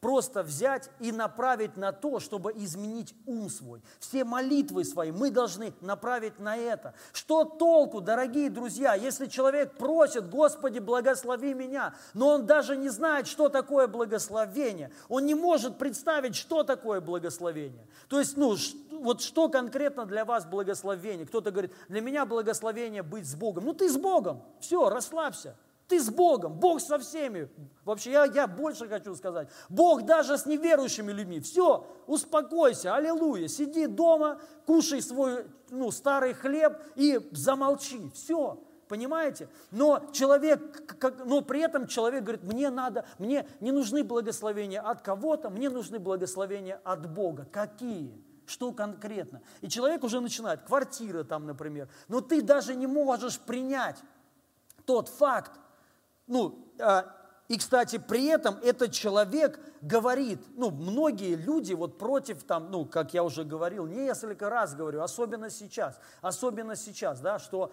просто взять и направить на то, чтобы изменить ум свой. Все молитвы свои мы должны направить на это. Что толку, дорогие друзья, если человек просит, Господи, благослови меня, но он даже не знает, что такое благословение. Он не может представить, что такое благословение. То есть, ну, вот что конкретно для вас благословение? Кто-то говорит, для меня благословение быть с Богом. Ну, ты с Богом, все, расслабься. Ты с Богом, Бог со всеми. Вообще, я, я больше хочу сказать. Бог даже с неверующими людьми. Все, успокойся, аллилуйя. Сиди дома, кушай свой ну, старый хлеб и замолчи. Все, понимаете? Но человек, как, но при этом человек говорит, мне надо, мне не нужны благословения от кого-то, мне нужны благословения от Бога. Какие? Что конкретно? И человек уже начинает, квартира там, например. Но ты даже не можешь принять тот факт, ну, а, и, кстати, при этом этот человек говорит, ну, многие люди вот против там, ну, как я уже говорил, несколько раз говорю, особенно сейчас, особенно сейчас, да, что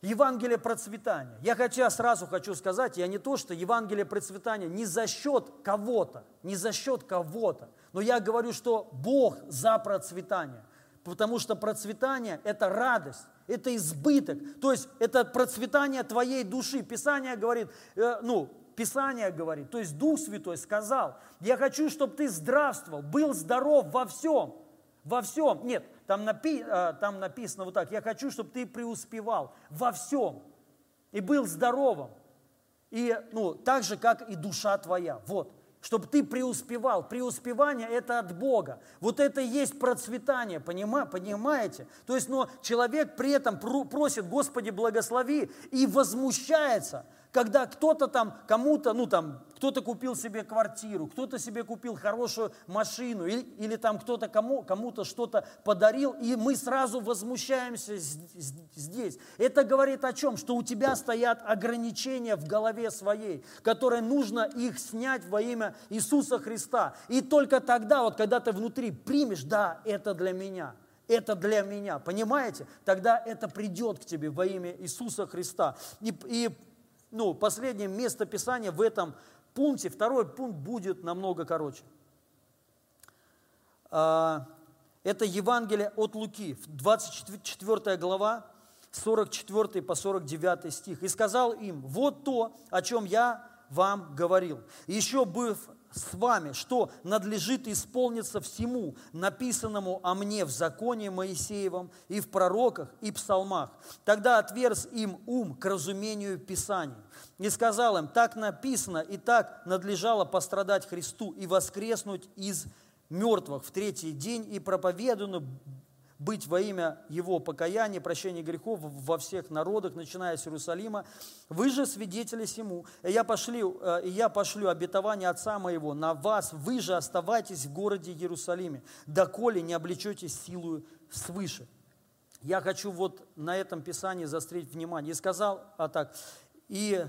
Евангелие процветания. Я хотя сразу хочу сказать, я не то, что Евангелие процветания не за счет кого-то, не за счет кого-то, но я говорю, что Бог за процветание, потому что процветание – это радость, это избыток, то есть это процветание твоей души. Писание говорит, э, ну, Писание говорит, то есть Дух Святой сказал, я хочу, чтобы ты здравствовал, был здоров во всем, во всем. Нет, там, напи, э, там написано вот так, я хочу, чтобы ты преуспевал во всем и был здоровым. И, ну, так же, как и душа твоя. Вот чтобы ты преуспевал. Преуспевание – это от Бога. Вот это и есть процветание, понимаете? То есть, но человек при этом просит, Господи, благослови, и возмущается – когда кто-то там кому-то, ну там, кто-то купил себе квартиру, кто-то себе купил хорошую машину, или, или там кто-то кому, кому-то что-то подарил, и мы сразу возмущаемся здесь. Это говорит о чем? Что у тебя стоят ограничения в голове своей, которые нужно их снять во имя Иисуса Христа. И только тогда, вот когда ты внутри примешь, да, это для меня – это для меня, понимаете? Тогда это придет к тебе во имя Иисуса Христа. И, и ну, последнее место Писания в этом пункте, второй пункт будет намного короче. А, это Евангелие от Луки, 24 глава, 44 по 49 стих. «И сказал им, вот то, о чем я вам говорил. Еще быв с вами, что надлежит исполниться всему, написанному о мне в законе Моисеевом и в пророках и псалмах. Тогда отверз им ум к разумению Писаний. И сказал им, так написано, и так надлежало пострадать Христу и воскреснуть из мертвых в третий день, и проповедано быть во имя Его покаяния, прощения грехов во всех народах, начиная с Иерусалима. Вы же свидетели сему, и я, пошлю, э, и я пошлю обетование Отца моего на вас, вы же оставайтесь в городе Иерусалиме, доколе не облечетесь силою свыше. Я хочу вот на этом Писании заострить внимание. И сказал, а так, и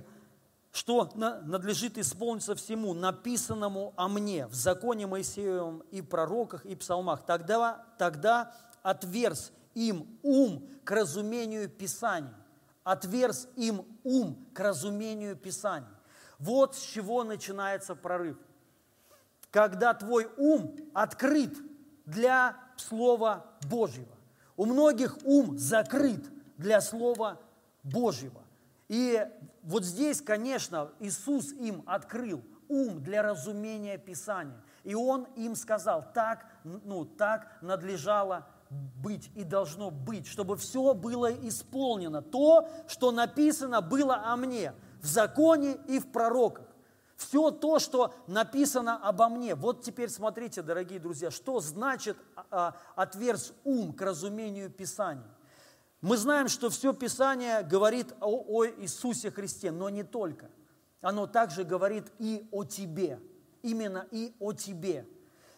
что надлежит исполниться всему, написанному о мне в законе Моисеевом и пророках и псалмах. Тогда, тогда отверз им ум к разумению Писания. Отверз им ум к разумению Писания. Вот с чего начинается прорыв. Когда твой ум открыт для Слова Божьего. У многих ум закрыт для Слова Божьего. И вот здесь, конечно, Иисус им открыл ум для разумения Писания. И Он им сказал, так, ну, так надлежало быть и должно быть, чтобы все было исполнено. То, что написано было о мне в законе и в пророках. Все то, что написано обо мне. Вот теперь смотрите, дорогие друзья, что значит а, отверз ум к разумению Писания. Мы знаем, что все Писание говорит о, о Иисусе Христе, но не только. Оно также говорит и о тебе, именно и о тебе.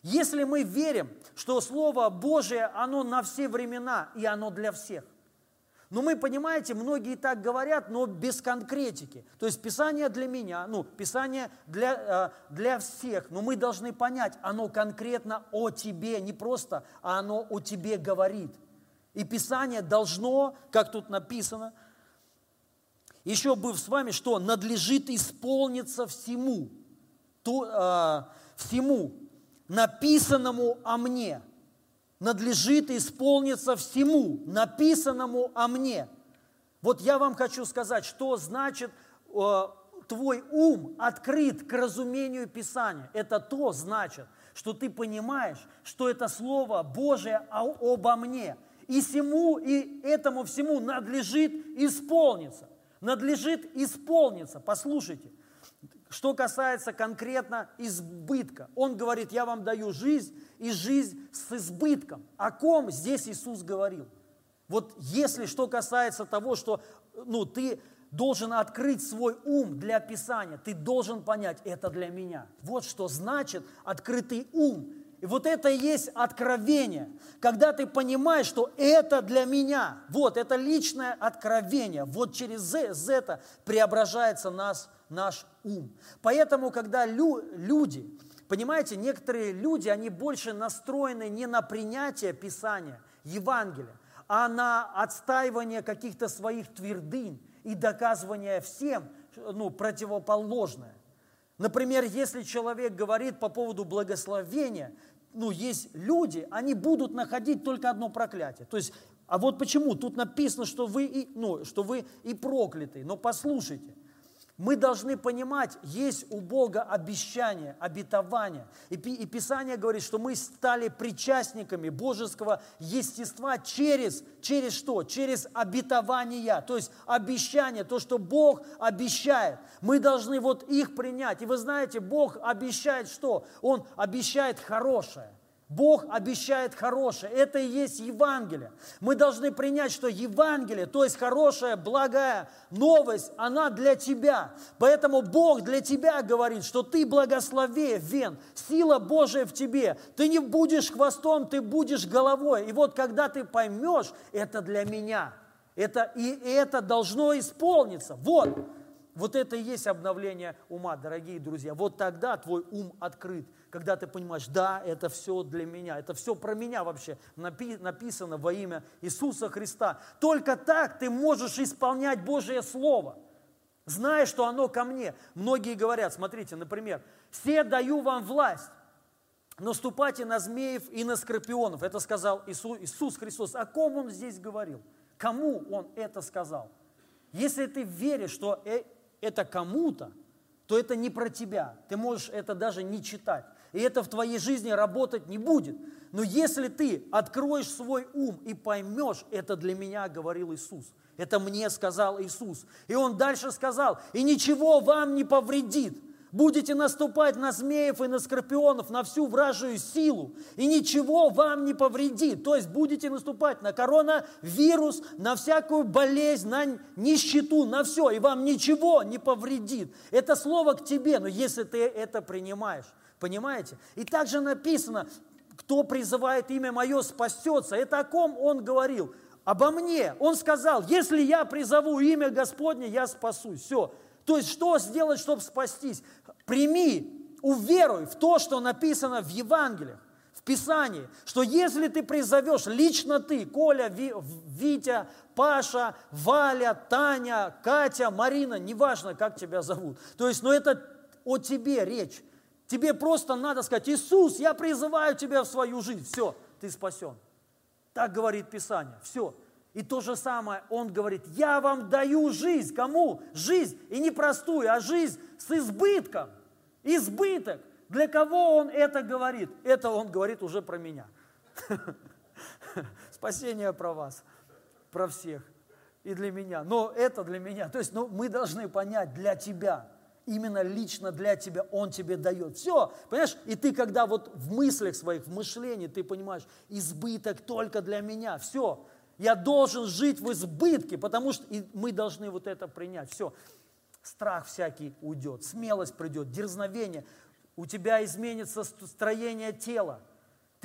Если мы верим, что Слово Божие, оно на все времена, и оно для всех. Но мы, понимаете, многие так говорят, но без конкретики. То есть Писание для меня, ну, Писание для, э, для всех. Но мы должны понять, оно конкретно о тебе, не просто, а оно о тебе говорит. И Писание должно, как тут написано, еще быв с вами, что надлежит исполниться всему, то, э, всему, написанному о мне. Надлежит исполниться всему, написанному о мне. Вот я вам хочу сказать, что значит э, твой ум открыт к разумению Писания. Это то значит, что ты понимаешь, что это Слово Божие обо мне. И всему, и этому всему надлежит исполниться. Надлежит исполниться. Послушайте – что касается конкретно избытка, он говорит, я вам даю жизнь и жизнь с избытком. О ком здесь Иисус говорил? Вот если что касается того, что ну, ты должен открыть свой ум для Писания, ты должен понять, это для меня. Вот что значит открытый ум И вот это и есть откровение, когда ты понимаешь, что это для меня. Вот, это личное откровение. Вот через это преображается нас, наш ум. Поэтому, когда лю, люди, понимаете, некоторые люди, они больше настроены не на принятие Писания, Евангелия, а на отстаивание каких-то своих твердынь и доказывание всем, ну, противоположное. Например, если человек говорит по поводу благословения, ну, есть люди, они будут находить только одно проклятие. То есть, а вот почему? Тут написано, что вы и, ну, что вы и прокляты. Но послушайте, мы должны понимать, есть у Бога обещание, обетование. И, и Писание говорит, что мы стали причастниками божеского естества через, через что? Через обетование, то есть обещание, то, что Бог обещает. Мы должны вот их принять. И вы знаете, Бог обещает что? Он обещает хорошее. Бог обещает хорошее. Это и есть Евангелие. Мы должны принять, что Евангелие, то есть хорошая, благая новость, она для тебя. Поэтому Бог для тебя говорит, что ты благословен, сила Божия в тебе. Ты не будешь хвостом, ты будешь головой. И вот когда ты поймешь, это для меня. Это, и это должно исполниться. Вот. Вот это и есть обновление ума, дорогие друзья. Вот тогда твой ум открыт когда ты понимаешь, да, это все для меня, это все про меня вообще написано во имя Иисуса Христа. Только так ты можешь исполнять Божье Слово, зная, что оно ко мне. Многие говорят, смотрите, например, «Все даю вам власть, наступайте на змеев и на скорпионов». Это сказал Иисус, Иисус Христос. О ком Он здесь говорил? Кому Он это сказал? Если ты веришь, что э, это кому-то, то это не про тебя. Ты можешь это даже не читать и это в твоей жизни работать не будет. Но если ты откроешь свой ум и поймешь, это для меня говорил Иисус, это мне сказал Иисус. И Он дальше сказал, и ничего вам не повредит. Будете наступать на змеев и на скорпионов, на всю вражию силу, и ничего вам не повредит. То есть будете наступать на коронавирус, на всякую болезнь, на нищету, на все, и вам ничего не повредит. Это слово к тебе, но если ты это принимаешь, Понимаете? И также написано, кто призывает имя мое, спасется. Это о ком он говорил? Обо мне. Он сказал, если я призову имя Господне, я спасусь. Все. То есть что сделать, чтобы спастись? Прими, уверуй в то, что написано в Евангелиях, в Писании, что если ты призовешь лично ты, Коля, Витя, Паша, Валя, Таня, Катя, Марина, неважно, как тебя зовут. То есть, но это о тебе речь. Тебе просто надо сказать, Иисус, я призываю тебя в свою жизнь. Все, ты спасен. Так говорит Писание. Все. И то же самое он говорит, я вам даю жизнь. Кому? Жизнь. И не простую, а жизнь с избытком. Избыток. Для кого он это говорит? Это он говорит уже про меня. *laughs* Спасение про вас, про всех и для меня. Но это для меня. То есть ну, мы должны понять, для тебя – именно лично для тебя Он тебе дает. Все, понимаешь? И ты, когда вот в мыслях своих, в мышлении, ты понимаешь, избыток только для меня. Все, я должен жить в избытке, потому что и мы должны вот это принять. Все, страх всякий уйдет, смелость придет, дерзновение. У тебя изменится строение тела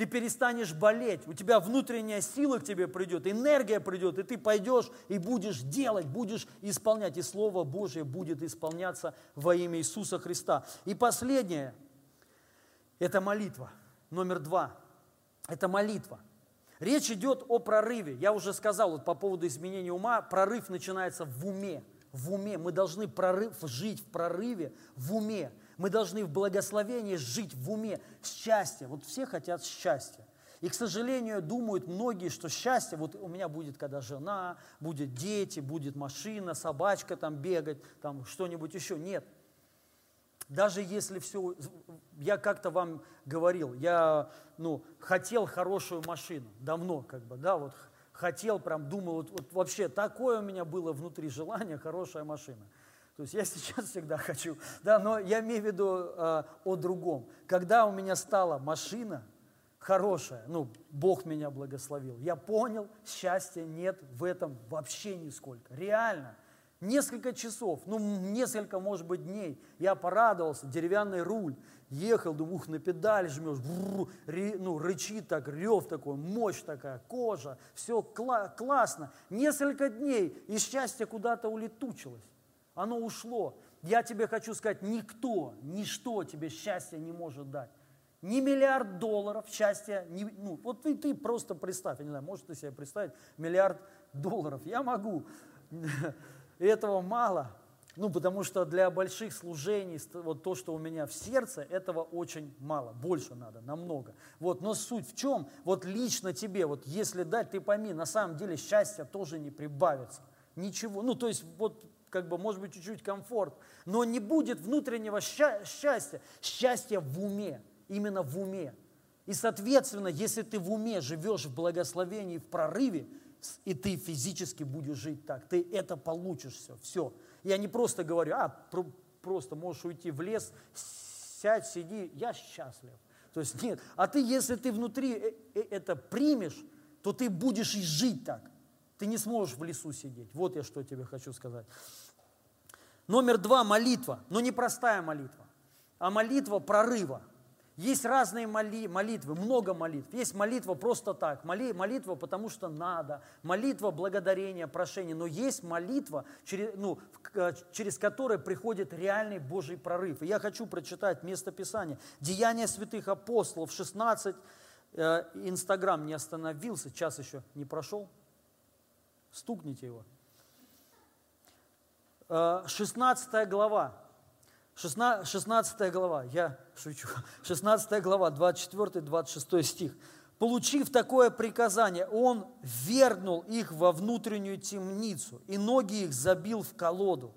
ты перестанешь болеть, у тебя внутренняя сила к тебе придет, энергия придет, и ты пойдешь и будешь делать, будешь исполнять, и Слово Божье будет исполняться во имя Иисуса Христа. И последнее – это молитва. Номер два – это молитва. Речь идет о прорыве. Я уже сказал вот по поводу изменения ума, прорыв начинается в уме. В уме. Мы должны прорыв, жить в прорыве в уме. Мы должны в благословении жить в уме, счастье. Вот все хотят счастья. И, к сожалению, думают многие, что счастье, вот у меня будет, когда жена, будет дети, будет машина, собачка там бегать, там что-нибудь еще. Нет. Даже если все, я как-то вам говорил, я ну, хотел хорошую машину, давно как бы, да, вот хотел, прям думал, вот, вот вообще такое у меня было внутри желание, хорошая машина – то есть я сейчас всегда хочу, да, но я имею в виду э, о другом. Когда у меня стала машина хорошая, ну, Бог меня благословил, я понял, счастья нет в этом вообще нисколько. Реально. Несколько часов, ну, несколько, может быть, дней. Я порадовался, деревянный руль. Ехал, думаю, ух, на педаль жмешь, бррр, ри, ну, рычит так, рев такой, мощь такая, кожа, все кла- классно. Несколько дней, и счастье куда-то улетучилось. Оно ушло. Я тебе хочу сказать, никто, ничто тебе счастья не может дать. Ни миллиард долларов счастья, ни, ну, вот ты, ты просто представь, я не знаю, можешь ты себе представить миллиард долларов? Я могу. *laughs* Этого мало, ну, потому что для больших служений, вот то, что у меня в сердце, этого очень мало. Больше надо, намного. Вот, но суть в чем? Вот лично тебе, вот если дать, ты пойми, на самом деле счастья тоже не прибавится. Ничего. Ну, то есть, вот, как бы, может быть, чуть-чуть комфорт. Но не будет внутреннего счастья. Счастье в уме. Именно в уме. И, соответственно, если ты в уме живешь в благословении, в прорыве, и ты физически будешь жить так, ты это получишь все, все. Я не просто говорю, а, про, просто можешь уйти в лес, сядь, сиди, я счастлив. То есть нет, а ты, если ты внутри э, э, это примешь, то ты будешь и жить так. Ты не сможешь в лесу сидеть. Вот я что тебе хочу сказать. Номер два – молитва. Но не простая молитва, а молитва прорыва. Есть разные моли, молитвы, много молитв. Есть молитва просто так, моли, молитва потому что надо, молитва благодарения, прошения. Но есть молитва, через, ну, э, через которую приходит реальный Божий прорыв. И я хочу прочитать место Писания. Деяния святых апостолов, 16, э, Инстаграм не остановился, час еще не прошел. Стукните его. 16 э, глава, 16 глава, я шучу, *laughs* 16 глава, 24-26 стих. Получив такое приказание, он вернул их во внутреннюю темницу, и ноги их забил в колоду.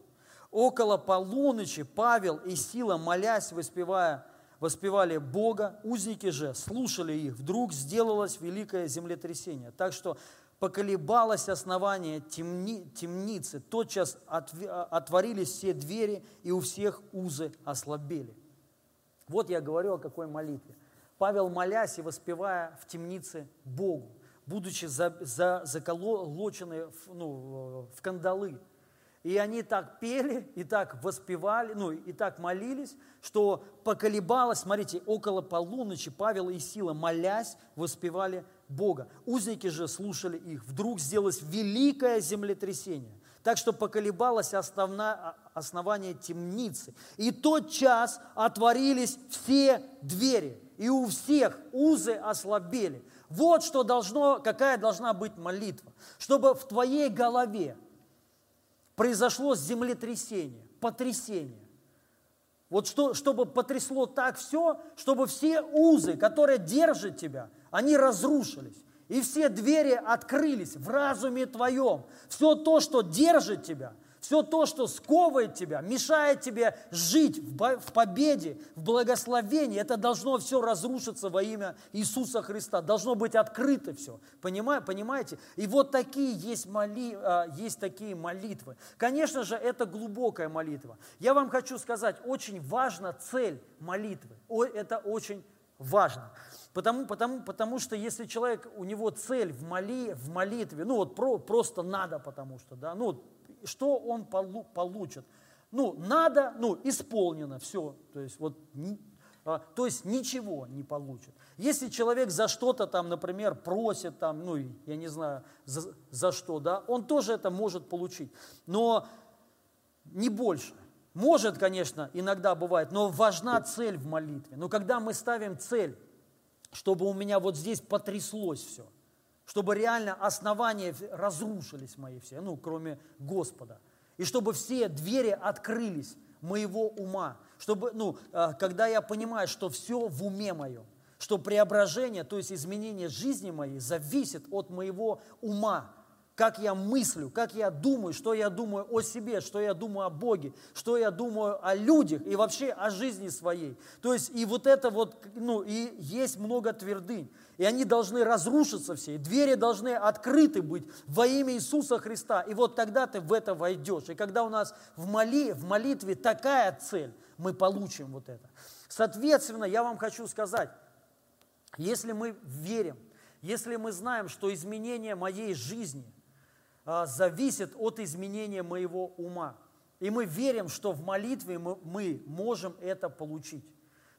Около полуночи Павел и Сила, молясь, воспевая, воспевали Бога, узники же слушали их. Вдруг сделалось великое землетрясение. Так что поколебалось основание темни, темницы, тотчас отворились все двери, и у всех узы ослабели. Вот я говорю о какой молитве. Павел, молясь и воспевая в темнице Богу, будучи за, за, заколочены в, ну, в кандалы, и они так пели, и так воспевали, ну, и так молились, что поколебалось, смотрите, около полуночи Павел и Сила, молясь, воспевали Бога. Узники же слушали их. Вдруг сделалось великое землетрясение, так что поколебалось основна, основание темницы. И тот час отворились все двери, и у всех узы ослабели. Вот что должно, какая должна быть молитва. Чтобы в твоей голове произошло землетрясение, потрясение. Вот что, чтобы потрясло так все, чтобы все узы, которые держат тебя, они разрушились. И все двери открылись в разуме твоем. Все то, что держит тебя – все то, что сковывает тебя, мешает тебе жить в победе, в благословении, это должно все разрушиться во имя Иисуса Христа. Должно быть открыто все. Понимаете? И вот такие есть, моли, а, есть такие молитвы. Конечно же, это глубокая молитва. Я вам хочу сказать, очень важна цель молитвы. Это очень важно. Потому, потому, потому что если человек, у него цель в, моли, в молитве, ну вот про, просто надо, потому что, да, ну что он получит. Ну, надо, ну, исполнено, все. То есть, вот, а, то есть ничего не получит. Если человек за что-то там, например, просит, там, ну, я не знаю, за, за что, да, он тоже это может получить. Но не больше. Может, конечно, иногда бывает, но важна цель в молитве. Но когда мы ставим цель, чтобы у меня вот здесь потряслось все – чтобы реально основания разрушились мои все, ну, кроме Господа. И чтобы все двери открылись моего ума, чтобы, ну, а, когда я понимаю, что все в уме моем, что преображение, то есть изменение жизни моей зависит от моего ума, как я мыслю, как я думаю, что я думаю о себе, что я думаю о Боге, что я думаю о людях и вообще о жизни своей. То есть и вот это вот, ну, и есть много твердынь, и они должны разрушиться все, и двери должны открыты быть во имя Иисуса Христа, и вот тогда ты в это войдешь. И когда у нас в, моли, в молитве такая цель, мы получим вот это. Соответственно, я вам хочу сказать, если мы верим, если мы знаем, что изменение моей жизни – зависит от изменения моего ума. И мы верим, что в молитве мы, мы можем это получить.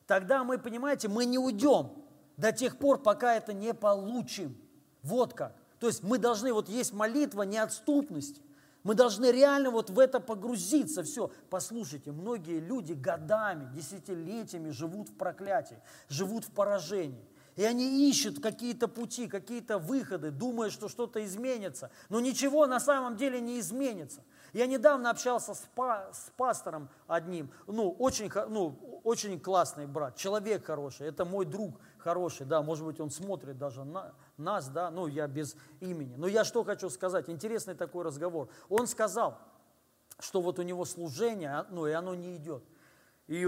Тогда мы, понимаете, мы не уйдем до тех пор, пока это не получим. Вот как. То есть мы должны, вот есть молитва неотступности. Мы должны реально вот в это погрузиться. Все, послушайте, многие люди годами, десятилетиями живут в проклятии, живут в поражении. И они ищут какие-то пути, какие-то выходы, думая, что что-то изменится. Но ничего на самом деле не изменится. Я недавно общался с, па, с пастором одним, ну очень, ну, очень классный брат, человек хороший, это мой друг хороший, да, может быть, он смотрит даже на нас, да, ну, я без имени. Но я что хочу сказать, интересный такой разговор. Он сказал, что вот у него служение, а, ну, и оно не идет. И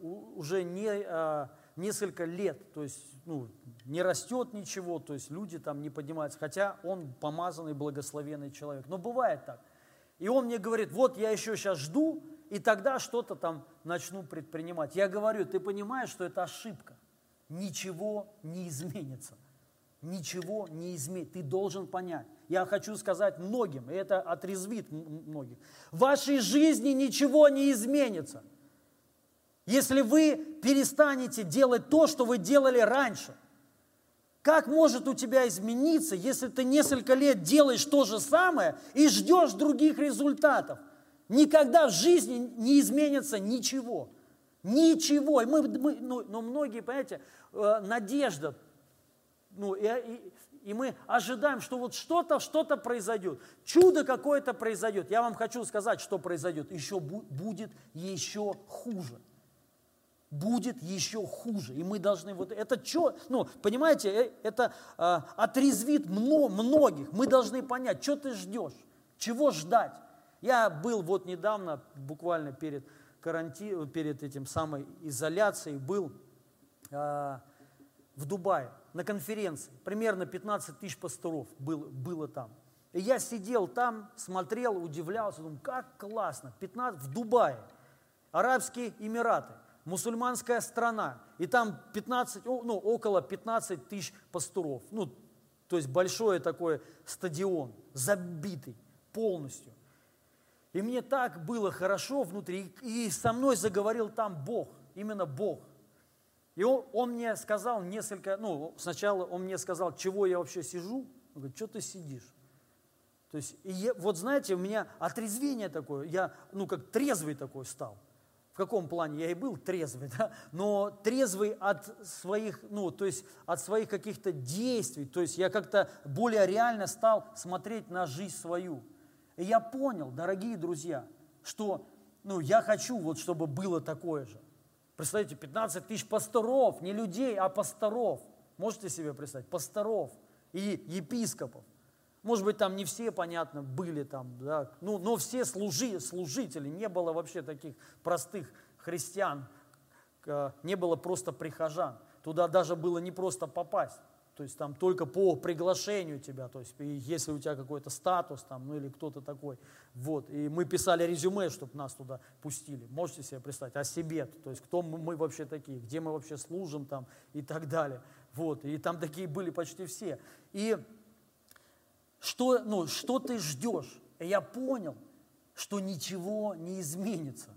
уже не, а, несколько лет, то есть, ну, не растет ничего, то есть люди там не поднимаются, хотя он помазанный, благословенный человек. Но бывает так. И он мне говорит, вот я еще сейчас жду, и тогда что-то там начну предпринимать. Я говорю, ты понимаешь, что это ошибка. Ничего не изменится. Ничего не изменится. Ты должен понять. Я хочу сказать многим, и это отрезвит многих. В вашей жизни ничего не изменится. Если вы перестанете делать то, что вы делали раньше – как может у тебя измениться, если ты несколько лет делаешь то же самое и ждешь других результатов? Никогда в жизни не изменится ничего. Ничего. И мы, мы, ну, но многие, понимаете, э, надежда, ну, и, и, и мы ожидаем, что вот что-то, что-то произойдет. Чудо какое-то произойдет. Я вам хочу сказать, что произойдет. Еще будет еще хуже будет еще хуже. И мы должны вот это что, ну, понимаете, э, это э, отрезвит мно, многих. Мы должны понять, что ты ждешь, чего ждать. Я был вот недавно, буквально перед карантином, перед этим самой изоляцией, был э, в Дубае на конференции. Примерно 15 тысяч пасторов было, было там. И я сидел там, смотрел, удивлялся, думаю, как классно, 15 в Дубае, Арабские Эмираты – мусульманская страна, и там 15, ну, около 15 тысяч пастуров. Ну, то есть большой такой стадион, забитый полностью. И мне так было хорошо внутри, и со мной заговорил там Бог, именно Бог. И он, он мне сказал несколько, ну, сначала он мне сказал, чего я вообще сижу. Он говорит, что ты сидишь? То есть, и я, вот знаете, у меня отрезвение такое, я, ну, как трезвый такой стал каком плане я и был трезвый, *laughs* да? но трезвый от своих, ну, то есть от своих каких-то действий, то есть я как-то более реально стал смотреть на жизнь свою. И я понял, дорогие друзья, что ну, я хочу, вот, чтобы было такое же. Представляете, 15 тысяч пасторов, не людей, а пасторов. Можете себе представить? Пасторов и епископов. Может быть, там не все, понятно, были там, да, ну, но все служи, служители, не было вообще таких простых христиан, не было просто прихожан. Туда даже было не просто попасть. То есть там только по приглашению тебя, то есть если у тебя какой-то статус там, ну или кто-то такой, вот. И мы писали резюме, чтобы нас туда пустили. Можете себе представить, о себе, то есть кто мы вообще такие, где мы вообще служим там и так далее. Вот. И там такие были почти все. И что, ну, что ты ждешь? И я понял, что ничего не изменится.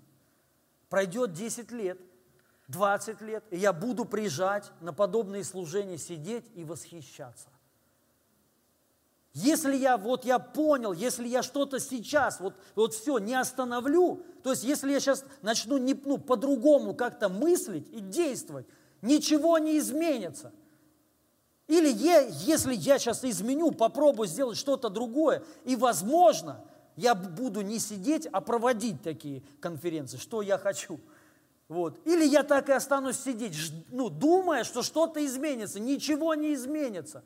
Пройдет 10 лет, 20 лет, и я буду приезжать на подобные служения, сидеть и восхищаться. Если я, вот я понял, если я что-то сейчас, вот, вот все, не остановлю, то есть если я сейчас начну не, ну, по-другому как-то мыслить и действовать, ничего не изменится. Или е, если я сейчас изменю, попробую сделать что-то другое, и возможно, я буду не сидеть, а проводить такие конференции, что я хочу. Вот. Или я так и останусь сидеть, ну, думая, что что-то изменится. Ничего не изменится.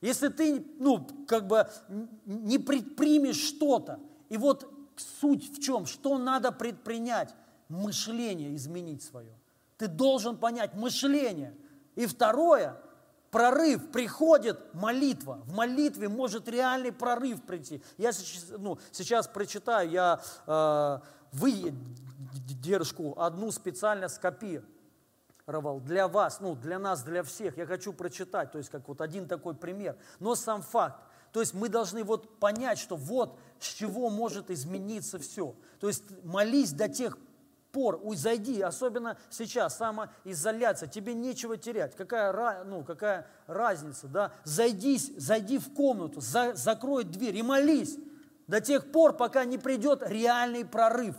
Если ты, ну, как бы не предпримешь что-то. И вот суть в чем? Что надо предпринять? Мышление изменить свое. Ты должен понять мышление. И второе, прорыв приходит молитва. В молитве может реальный прорыв прийти. Я сейчас, ну, сейчас прочитаю, я э, выдержку одну специально скопировал для вас, ну, для нас, для всех. Я хочу прочитать, то есть как вот один такой пример. Но сам факт. То есть мы должны вот понять, что вот с чего может измениться все. То есть молись до тех пор, уй, зайди, особенно сейчас, самоизоляция, тебе нечего терять. Какая, ну, какая разница, да? Зайди, зайди в комнату, за, закрой дверь и молись до тех пор, пока не придет реальный прорыв.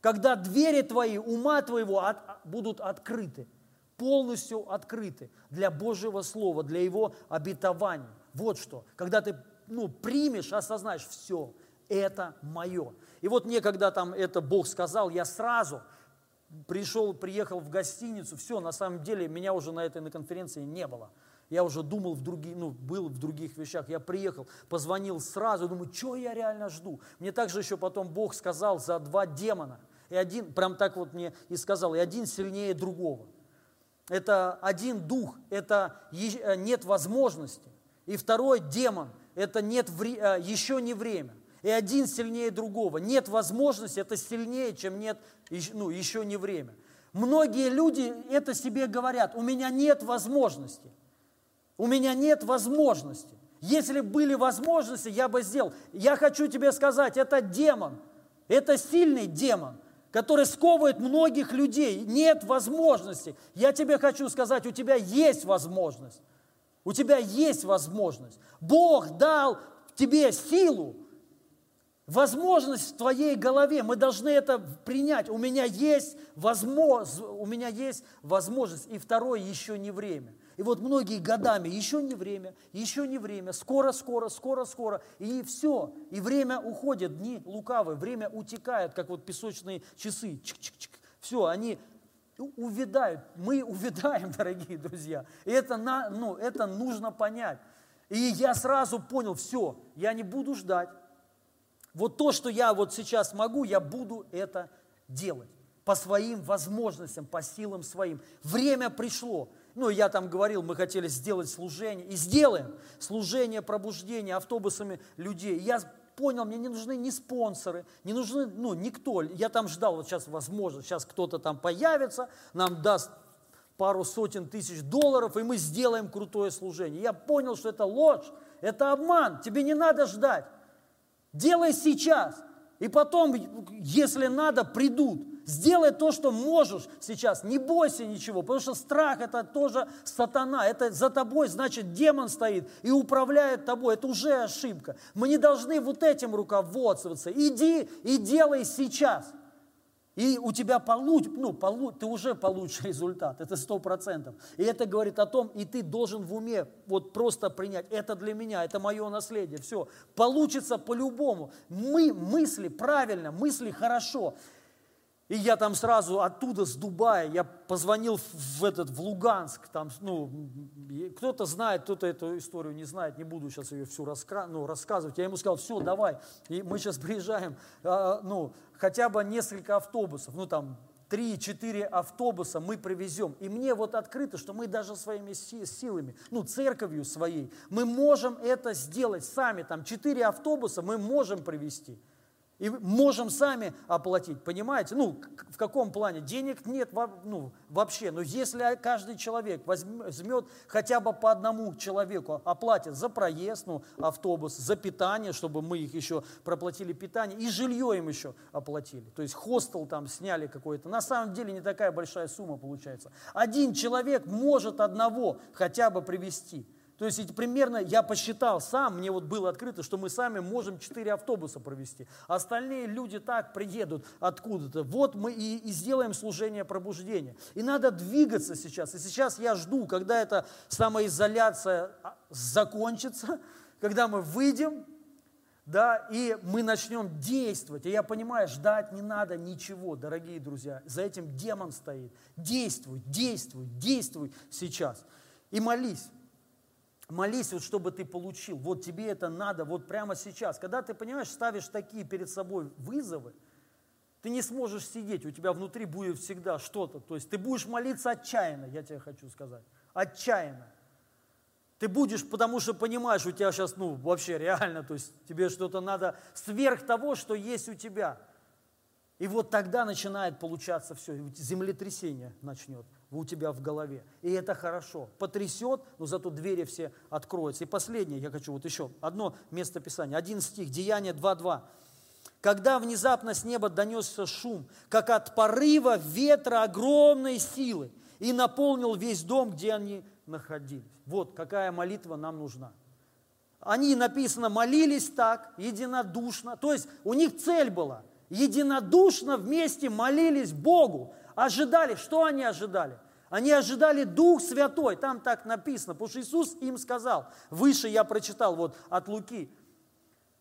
Когда двери твои, ума твоего от, будут открыты, полностью открыты для Божьего Слова, для Его обетования. Вот что. Когда ты ну, примешь, осознаешь, все, это мое. И вот мне, когда там это Бог сказал, я сразу пришел, приехал в гостиницу, все, на самом деле меня уже на этой на конференции не было. Я уже думал в других, ну, был в других вещах. Я приехал, позвонил сразу, думаю, что я реально жду. Мне также еще потом Бог сказал за два демона. И один, прям так вот мне и сказал, и один сильнее другого. Это один дух, это э, нет возможности. И второй демон, это нет, э, еще не время и один сильнее другого. Нет возможности, это сильнее, чем нет, ну, еще не время. Многие люди это себе говорят, у меня нет возможности. У меня нет возможности. Если были возможности, я бы сделал. Я хочу тебе сказать, это демон, это сильный демон, который сковывает многих людей. Нет возможности. Я тебе хочу сказать, у тебя есть возможность. У тебя есть возможность. Бог дал тебе силу, Возможность в твоей голове, мы должны это принять. У меня есть возможность, у меня есть возможность. И второе, еще не время. И вот многие годами, еще не время, еще не время, скоро, скоро, скоро, скоро. И все, и время уходит, дни лукавые, время утекает, как вот песочные часы. Чик-чик-чик. Все, они увядают. Мы *laughs* увядаем, дорогие друзья. И это, на, ну, это нужно понять. И я сразу понял, все, я не буду ждать вот то, что я вот сейчас могу, я буду это делать по своим возможностям, по силам своим. Время пришло. Ну, я там говорил, мы хотели сделать служение, и сделаем служение пробуждения автобусами людей. Я понял, мне не нужны ни спонсоры, не нужны, ну, никто. Я там ждал, вот сейчас возможно, сейчас кто-то там появится, нам даст пару сотен тысяч долларов, и мы сделаем крутое служение. Я понял, что это ложь, это обман, тебе не надо ждать. Делай сейчас. И потом, если надо, придут. Сделай то, что можешь сейчас. Не бойся ничего, потому что страх – это тоже сатана. Это за тобой, значит, демон стоит и управляет тобой. Это уже ошибка. Мы не должны вот этим руководствоваться. Иди и делай сейчас – и у тебя получ, ну, полу, ты уже получишь *laughs* результат, это сто процентов. И это говорит о том, и ты должен в уме вот просто принять, это для меня, это мое наследие, все. Получится по-любому. Мы мысли правильно, мысли хорошо. И я там сразу оттуда, с Дубая, я позвонил в, этот, в Луганск, там, ну, кто-то знает, кто-то эту историю не знает, не буду сейчас ее всю раска, ну, рассказывать. Я ему сказал, все, давай, и мы сейчас приезжаем, а, ну, хотя бы несколько автобусов, ну, там, три-четыре автобуса мы привезем. И мне вот открыто, что мы даже своими силами, ну, церковью своей, мы можем это сделать сами, там, четыре автобуса мы можем привезти. И можем сами оплатить, понимаете? Ну, в каком плане? Денег нет ну, вообще. Но если каждый человек возьмет хотя бы по одному человеку, оплатит за проезд, ну, автобус, за питание, чтобы мы их еще проплатили питание, и жилье им еще оплатили. То есть хостел там сняли какой-то. На самом деле не такая большая сумма получается. Один человек может одного хотя бы привести. То есть примерно я посчитал сам, мне вот было открыто, что мы сами можем 4 автобуса провести. Остальные люди так приедут откуда-то. Вот мы и, и сделаем служение пробуждения. И надо двигаться сейчас. И сейчас я жду, когда эта самоизоляция а, закончится, *laughs* когда мы выйдем, да, и мы начнем действовать. И я понимаю, ждать не надо ничего, дорогие друзья. За этим демон стоит. Действуй, действуй, действуй сейчас. И молись. Молись, вот чтобы ты получил. Вот тебе это надо, вот прямо сейчас. Когда ты, понимаешь, ставишь такие перед собой вызовы, ты не сможешь сидеть, у тебя внутри будет всегда что-то. То есть ты будешь молиться отчаянно, я тебе хочу сказать. Отчаянно. Ты будешь, потому что понимаешь, у тебя сейчас, ну, вообще реально, то есть тебе что-то надо сверх того, что есть у тебя. И вот тогда начинает получаться все, землетрясение начнет у тебя в голове. И это хорошо. Потрясет, но зато двери все откроются. И последнее, я хочу вот еще одно место Писания. Один стих, Деяние 2.2. Когда внезапно с неба донесся шум, как от порыва ветра огромной силы, и наполнил весь дом, где они находились. Вот какая молитва нам нужна. Они, написано, молились так, единодушно. То есть у них цель была. Единодушно вместе молились Богу. Ожидали. Что они ожидали? Они ожидали Дух Святой. Там так написано. Потому что Иисус им сказал. Выше я прочитал вот от Луки.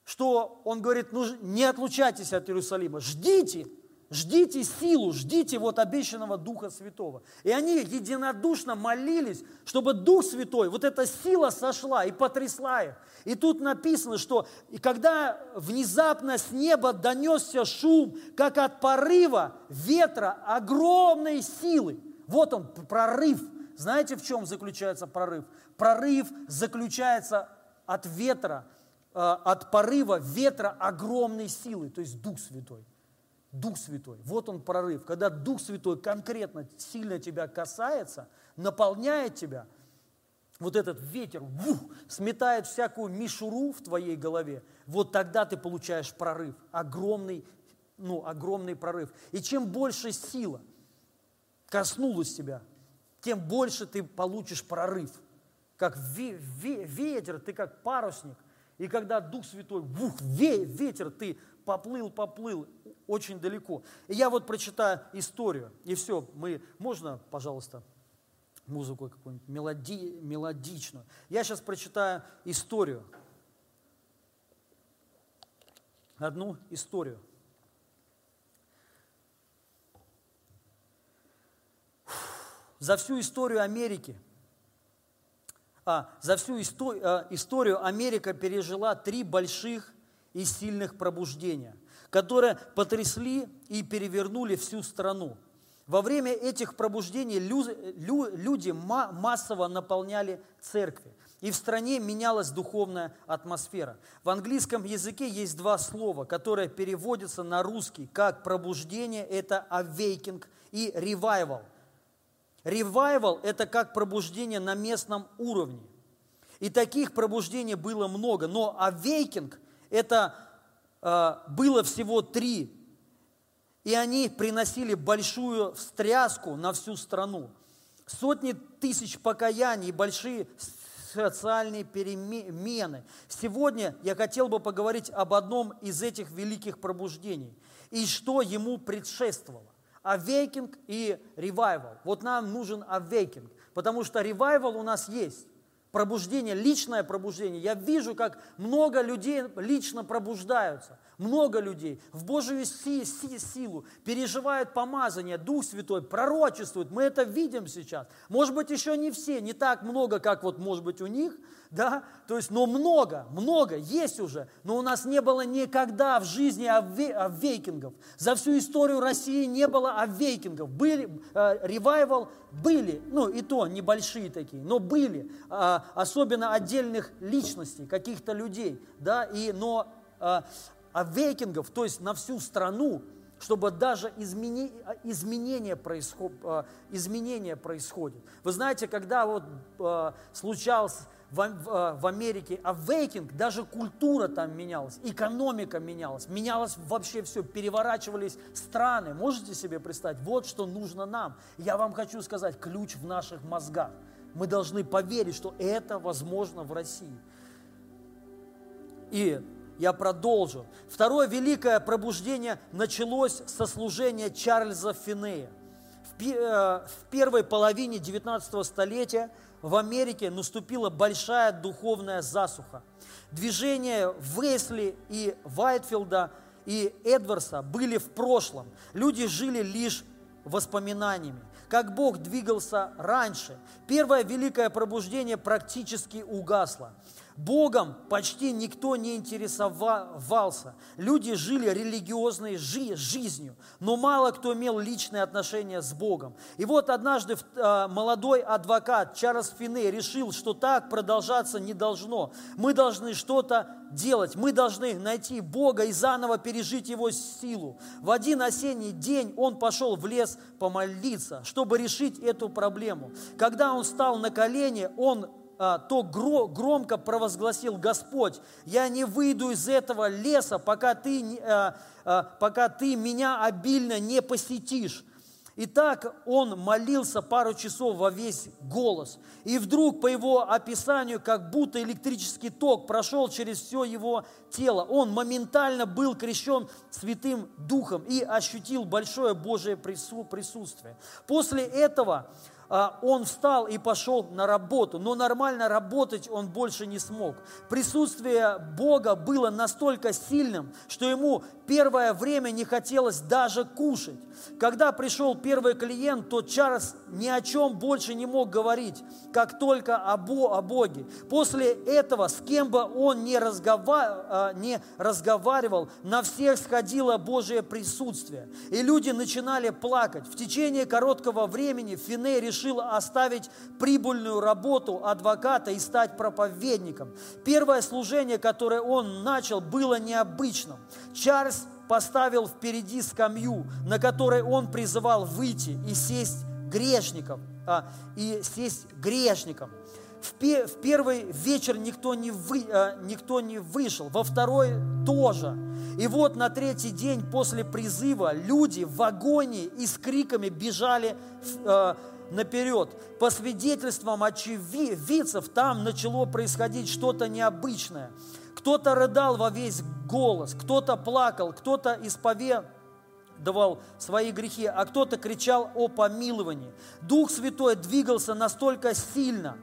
Что Он говорит, ну не отлучайтесь от Иерусалима. Ждите Ждите силу, ждите вот обещанного Духа Святого. И они единодушно молились, чтобы Дух Святой, вот эта сила сошла и потрясла их. И тут написано, что и когда внезапно с неба донесся шум, как от порыва ветра огромной силы. Вот он, прорыв. Знаете, в чем заключается прорыв? Прорыв заключается от ветра, э, от порыва ветра огромной силы, то есть Дух Святой. Дух Святой. Вот он прорыв. Когда Дух Святой конкретно сильно тебя касается, наполняет тебя, вот этот ветер вух, сметает всякую мишуру в твоей голове, вот тогда ты получаешь прорыв, огромный, ну, огромный прорыв. И чем больше сила коснулась тебя, тем больше ты получишь прорыв. Как ветер, ты как парусник. И когда Дух Святой, вух, ветер, ты поплыл, поплыл, очень далеко. И я вот прочитаю историю, и все, мы, можно, пожалуйста, музыку какую-нибудь мелоди, мелодичную. Я сейчас прочитаю историю. Одну историю. За всю историю Америки, а, за всю историю, а, историю Америка пережила три больших и сильных пробуждения которые потрясли и перевернули всю страну. Во время этих пробуждений люди массово наполняли церкви, и в стране менялась духовная атмосфера. В английском языке есть два слова, которые переводятся на русский как пробуждение, это awakening и revival. Revival – это как пробуждение на местном уровне. И таких пробуждений было много, но awakening – это а, было всего три, и они приносили большую встряску на всю страну. Сотни тысяч покаяний большие социальные перемены. Сегодня я хотел бы поговорить об одном из этих великих пробуждений и что ему предшествовало. Awakening и revival. Вот нам нужен awakening, потому что revival у нас есть пробуждение, личное пробуждение. Я вижу, как много людей лично пробуждаются. Много людей в Божию си, си, силу переживают помазание, Дух Святой пророчествует. Мы это видим сейчас. Может быть, еще не все, не так много, как вот может быть у них, да, то есть, но много, много есть уже, но у нас не было никогда в жизни аввейкингов. За всю историю России не было аввейкингов. Были, э, ревайвал были, ну и то небольшие такие, но были, э, особенно отдельных личностей, каких-то людей, да, и, но э, аввейкингов, то есть на всю страну, чтобы даже измени, изменения, происход, э, изменения происходят. Вы знаете, когда вот э, случался в, в, в Америке awakening, даже культура там менялась, экономика менялась, менялось вообще все, переворачивались страны. Можете себе представить? Вот что нужно нам. Я вам хочу сказать, ключ в наших мозгах. Мы должны поверить, что это возможно в России. И я продолжу. Второе великое пробуждение началось со служения Чарльза Финея. В э, первой половине 19 столетия в Америке наступила большая духовная засуха. Движения Весли и Вайтфилда и Эдварса были в прошлом. Люди жили лишь воспоминаниями, как Бог двигался раньше. Первое великое пробуждение практически угасло. Богом почти никто не интересовался. Люди жили религиозной жи жизнью, но мало кто имел личные отношения с Богом. И вот однажды э, молодой адвокат Чарльз Финей решил, что так продолжаться не должно. Мы должны что-то делать. Мы должны найти Бога и заново пережить Его силу. В один осенний день он пошел в лес помолиться, чтобы решить эту проблему. Когда он стал на колени, он а, то громко провозгласил Господь, я не выйду из этого леса, пока ты, а, а, пока ты меня обильно не посетишь. И так он молился пару часов во весь голос. И вдруг по его описанию, как будто электрический ток прошел через все его тело. Он моментально был крещен Святым Духом и ощутил большое Божие присутствие. После этого а, он встал и пошел на работу, но нормально работать он больше не смог. Присутствие Бога было настолько сильным, что ему первое время не хотелось даже кушать. Когда пришел первый клиент, то Чарльз ни о чем больше не мог говорить, как только о, Бо, о Боге. После этого, с кем бы он не, разгова, а, не разговаривал, на всех сходило Божие присутствие. И люди начинали плакать. В течение короткого времени решил, решил оставить прибыльную работу адвоката и стать проповедником. Первое служение, которое он начал, было необычным. Чарльз поставил впереди скамью, на которой он призывал выйти и сесть грешником, а, и сесть грешником. В, пе, в первый вечер никто не, вы, а, никто не вышел, во второй тоже. И вот на третий день после призыва люди в вагоне и с криками бежали а, наперед. По свидетельствам очевидцев, там начало происходить что-то необычное. Кто-то рыдал во весь голос, кто-то плакал, кто-то исповедовал свои грехи, а кто-то кричал о помиловании. Дух Святой двигался настолько сильно,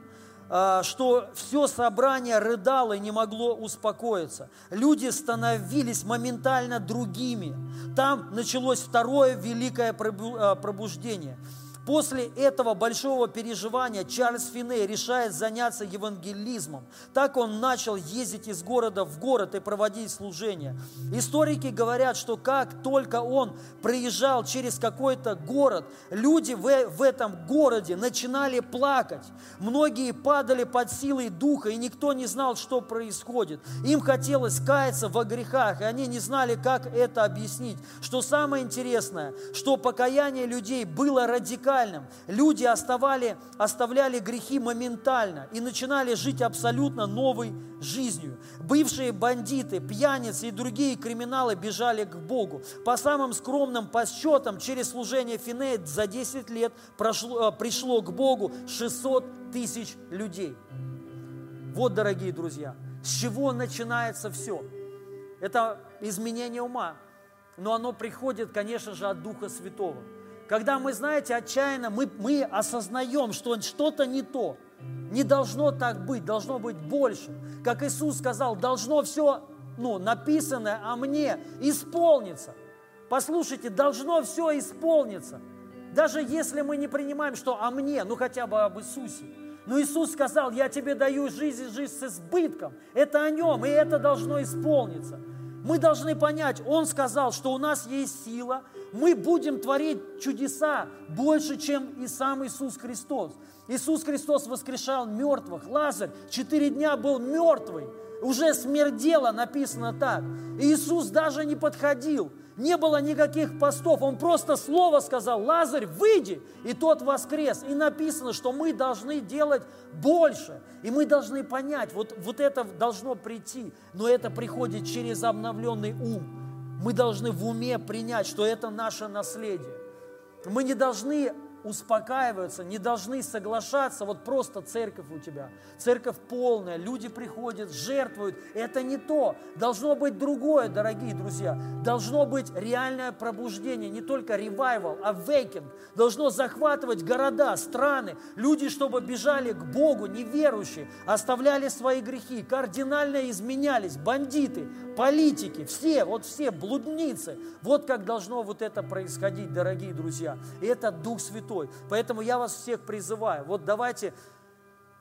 а, что все собрание рыдало и не могло успокоиться. Люди становились моментально другими. Там началось второе великое а, пробуждение – После этого большого переживания Чарльз Финей решает заняться евангелизмом. Так он начал ездить из города в город и проводить служения. Историки говорят, что как только он приезжал через какой-то город, люди в, в этом городе начинали плакать. Многие падали под силой духа, и никто не знал, что происходит. Им хотелось каяться во грехах, и они не знали, как это объяснить. Что самое интересное, что покаяние людей было радикальным радикальным. Люди оставали, оставляли грехи моментально и начинали жить абсолютно новой жизнью. Бывшие бандиты, пьяницы и другие криминалы бежали к Богу. По самым скромным подсчетам, через служение Финея за 10 лет прошло, э, пришло к Богу 600 тысяч людей. Вот, дорогие друзья, с чего начинается все? Это изменение ума, но оно приходит, конечно же, от Духа Святого. Когда мы, знаете, отчаянно, мы, мы осознаем, что что-то не то. Не должно так быть, должно быть больше. Как Иисус сказал, должно все ну, написанное о мне исполниться. Послушайте, должно все исполниться. Даже если мы не принимаем, что о мне, ну хотя бы об Иисусе. Но Иисус сказал, я тебе даю жизнь и жизнь с избытком. Это о нем, и это должно исполниться. Мы должны понять, Он сказал, что у нас есть сила, мы будем творить чудеса больше, чем и сам Иисус Христос. Иисус Христос воскрешал мертвых. Лазарь четыре дня был мертвый. Уже смердело, написано так. Иисус даже не подходил. Не было никаких постов. Он просто слово сказал, Лазарь, выйди. И тот воскрес. И написано, что мы должны делать больше. И мы должны понять, вот, вот это должно прийти. Но это приходит через обновленный ум. Мы должны в уме принять, что это наше наследие. Мы не должны успокаиваются, не должны соглашаться, вот просто церковь у тебя. Церковь полная, люди приходят, жертвуют. Это не то. Должно быть другое, дорогие друзья. Должно быть реальное пробуждение, не только ревайвал, а вейкинг. Должно захватывать города, страны. Люди, чтобы бежали к Богу, неверующие, оставляли свои грехи, кардинально изменялись, бандиты, политики, все, вот все, блудницы. Вот как должно вот это происходить, дорогие друзья. И это Дух Святой. Поэтому я вас всех призываю, вот давайте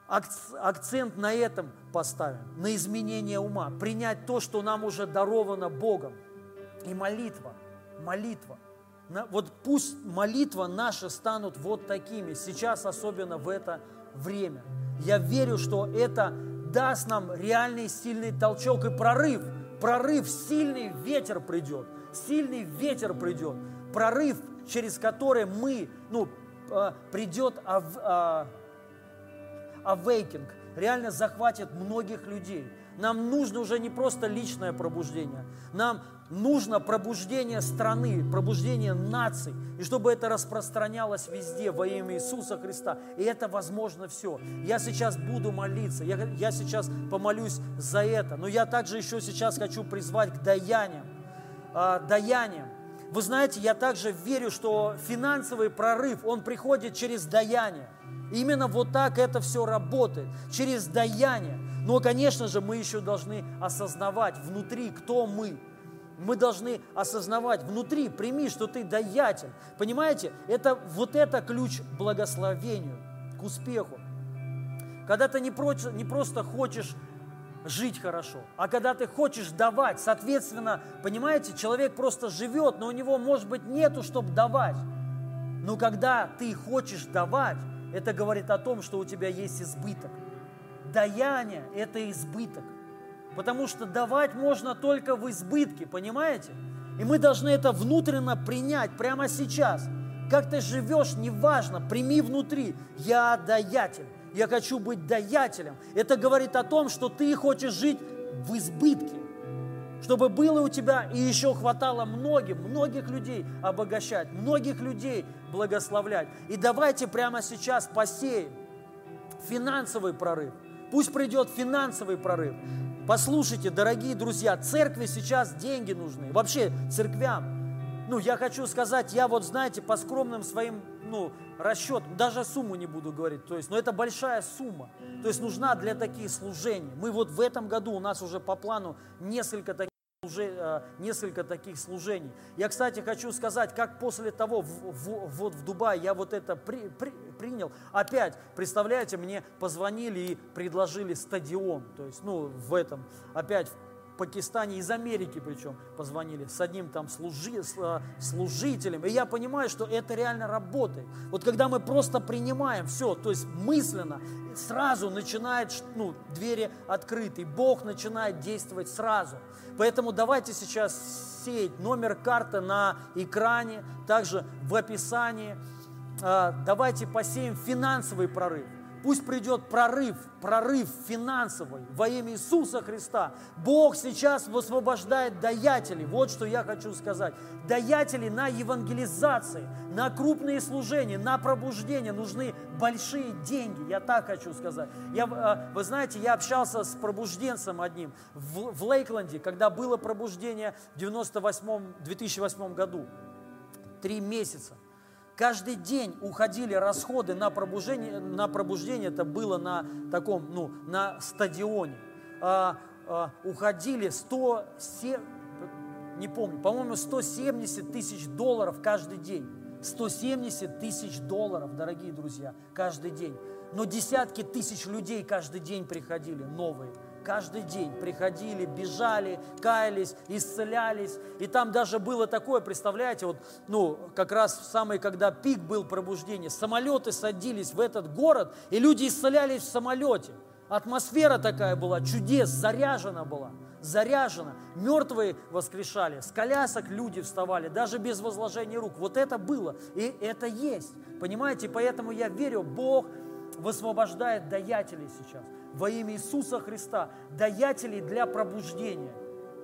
акцент на этом поставим, на изменение ума, принять то, что нам уже даровано Богом. И молитва, молитва. Вот пусть молитва наши станут вот такими, сейчас особенно в это время. Я верю, что это даст нам реальный сильный толчок и прорыв. Прорыв, сильный ветер придет, сильный ветер придет. Прорыв, через который мы, ну, а, придет а, awakening, реально захватит многих людей. Нам нужно уже не просто личное пробуждение, нам нужно пробуждение страны, пробуждение наций, и чтобы это распространялось везде во имя Иисуса Христа. И это возможно все. Я сейчас буду молиться, я, я сейчас помолюсь за это, но я также еще сейчас хочу призвать к даяниям. Э, даяниям. Вы знаете, я также верю, что финансовый прорыв, он приходит через даяние. Именно вот так это все работает, через даяние. Но, конечно же, мы еще должны осознавать внутри, кто мы. Мы должны осознавать внутри, прими, что ты даятель. Понимаете, это вот это ключ к благословению, к успеху. Когда ты не, про, не просто хочешь жить хорошо, а когда ты хочешь давать, соответственно, понимаете, человек просто живет, но у него, может быть, нету, чтобы давать. Но когда ты хочешь давать, это говорит о том, что у тебя есть избыток. Даяние – это избыток. Потому что давать можно только в избытке, понимаете? И мы должны это внутренно принять прямо сейчас. Как ты живешь, неважно, прими внутри. Я даятель. Я хочу быть даятелем. Это говорит о том, что ты хочешь жить в избытке чтобы было у тебя и еще хватало многим, многих людей обогащать, многих людей благословлять. И давайте прямо сейчас посеем финансовый прорыв. Пусть придет финансовый прорыв. Послушайте, дорогие друзья, церкви сейчас деньги нужны. Вообще церквям. Ну, я хочу сказать, я вот, знаете, по скромным своим ну, расчет, даже сумму не буду говорить, то есть, но это большая сумма, то есть нужна для таких служений. Мы вот в этом году, у нас уже по плану несколько таких уже э, несколько таких служений. Я, кстати, хочу сказать, как после того, в, в, вот в Дубае я вот это при, при, принял, опять, представляете, мне позвонили и предложили стадион, то есть, ну, в этом, опять, Пакистане, из Америки причем позвонили, с одним там служи, э, служителем. И я понимаю, что это реально работает. Вот когда мы просто принимаем все, то есть мысленно, сразу начинает, ну, двери открыты, Бог начинает действовать сразу. Поэтому давайте сейчас сеять номер карты на экране, также в описании. Э, давайте посеем финансовый прорыв. Пусть придет прорыв, прорыв финансовый во имя Иисуса Христа. Бог сейчас высвобождает даятелей. Вот что я хочу сказать. Даятели на евангелизации, на крупные служения, на пробуждение нужны большие деньги. Я так хочу сказать. Я, э, вы знаете, я общался с пробужденцем одним в, в Лейкленде, когда было пробуждение в 98, 2008 году. Три месяца. Каждый день уходили расходы на пробуждение, на пробуждение это было на таком, ну, на стадионе. А, а, уходили 100, не помню, по-моему, 170 тысяч долларов каждый день. 170 тысяч долларов, дорогие друзья, каждый день. Но десятки тысяч людей каждый день приходили, новые каждый день приходили, бежали, каялись, исцелялись. И там даже было такое, представляете, вот, ну, как раз в самый, когда пик был пробуждения, самолеты садились в этот город, и люди исцелялись в самолете. Атмосфера такая была, чудес, заряжена была, заряжена. Мертвые воскрешали, с колясок люди вставали, даже без возложения рук. Вот это было, и это есть. Понимаете, поэтому я верю, Бог высвобождает даятелей сейчас во имя Иисуса Христа, даятелей для пробуждения,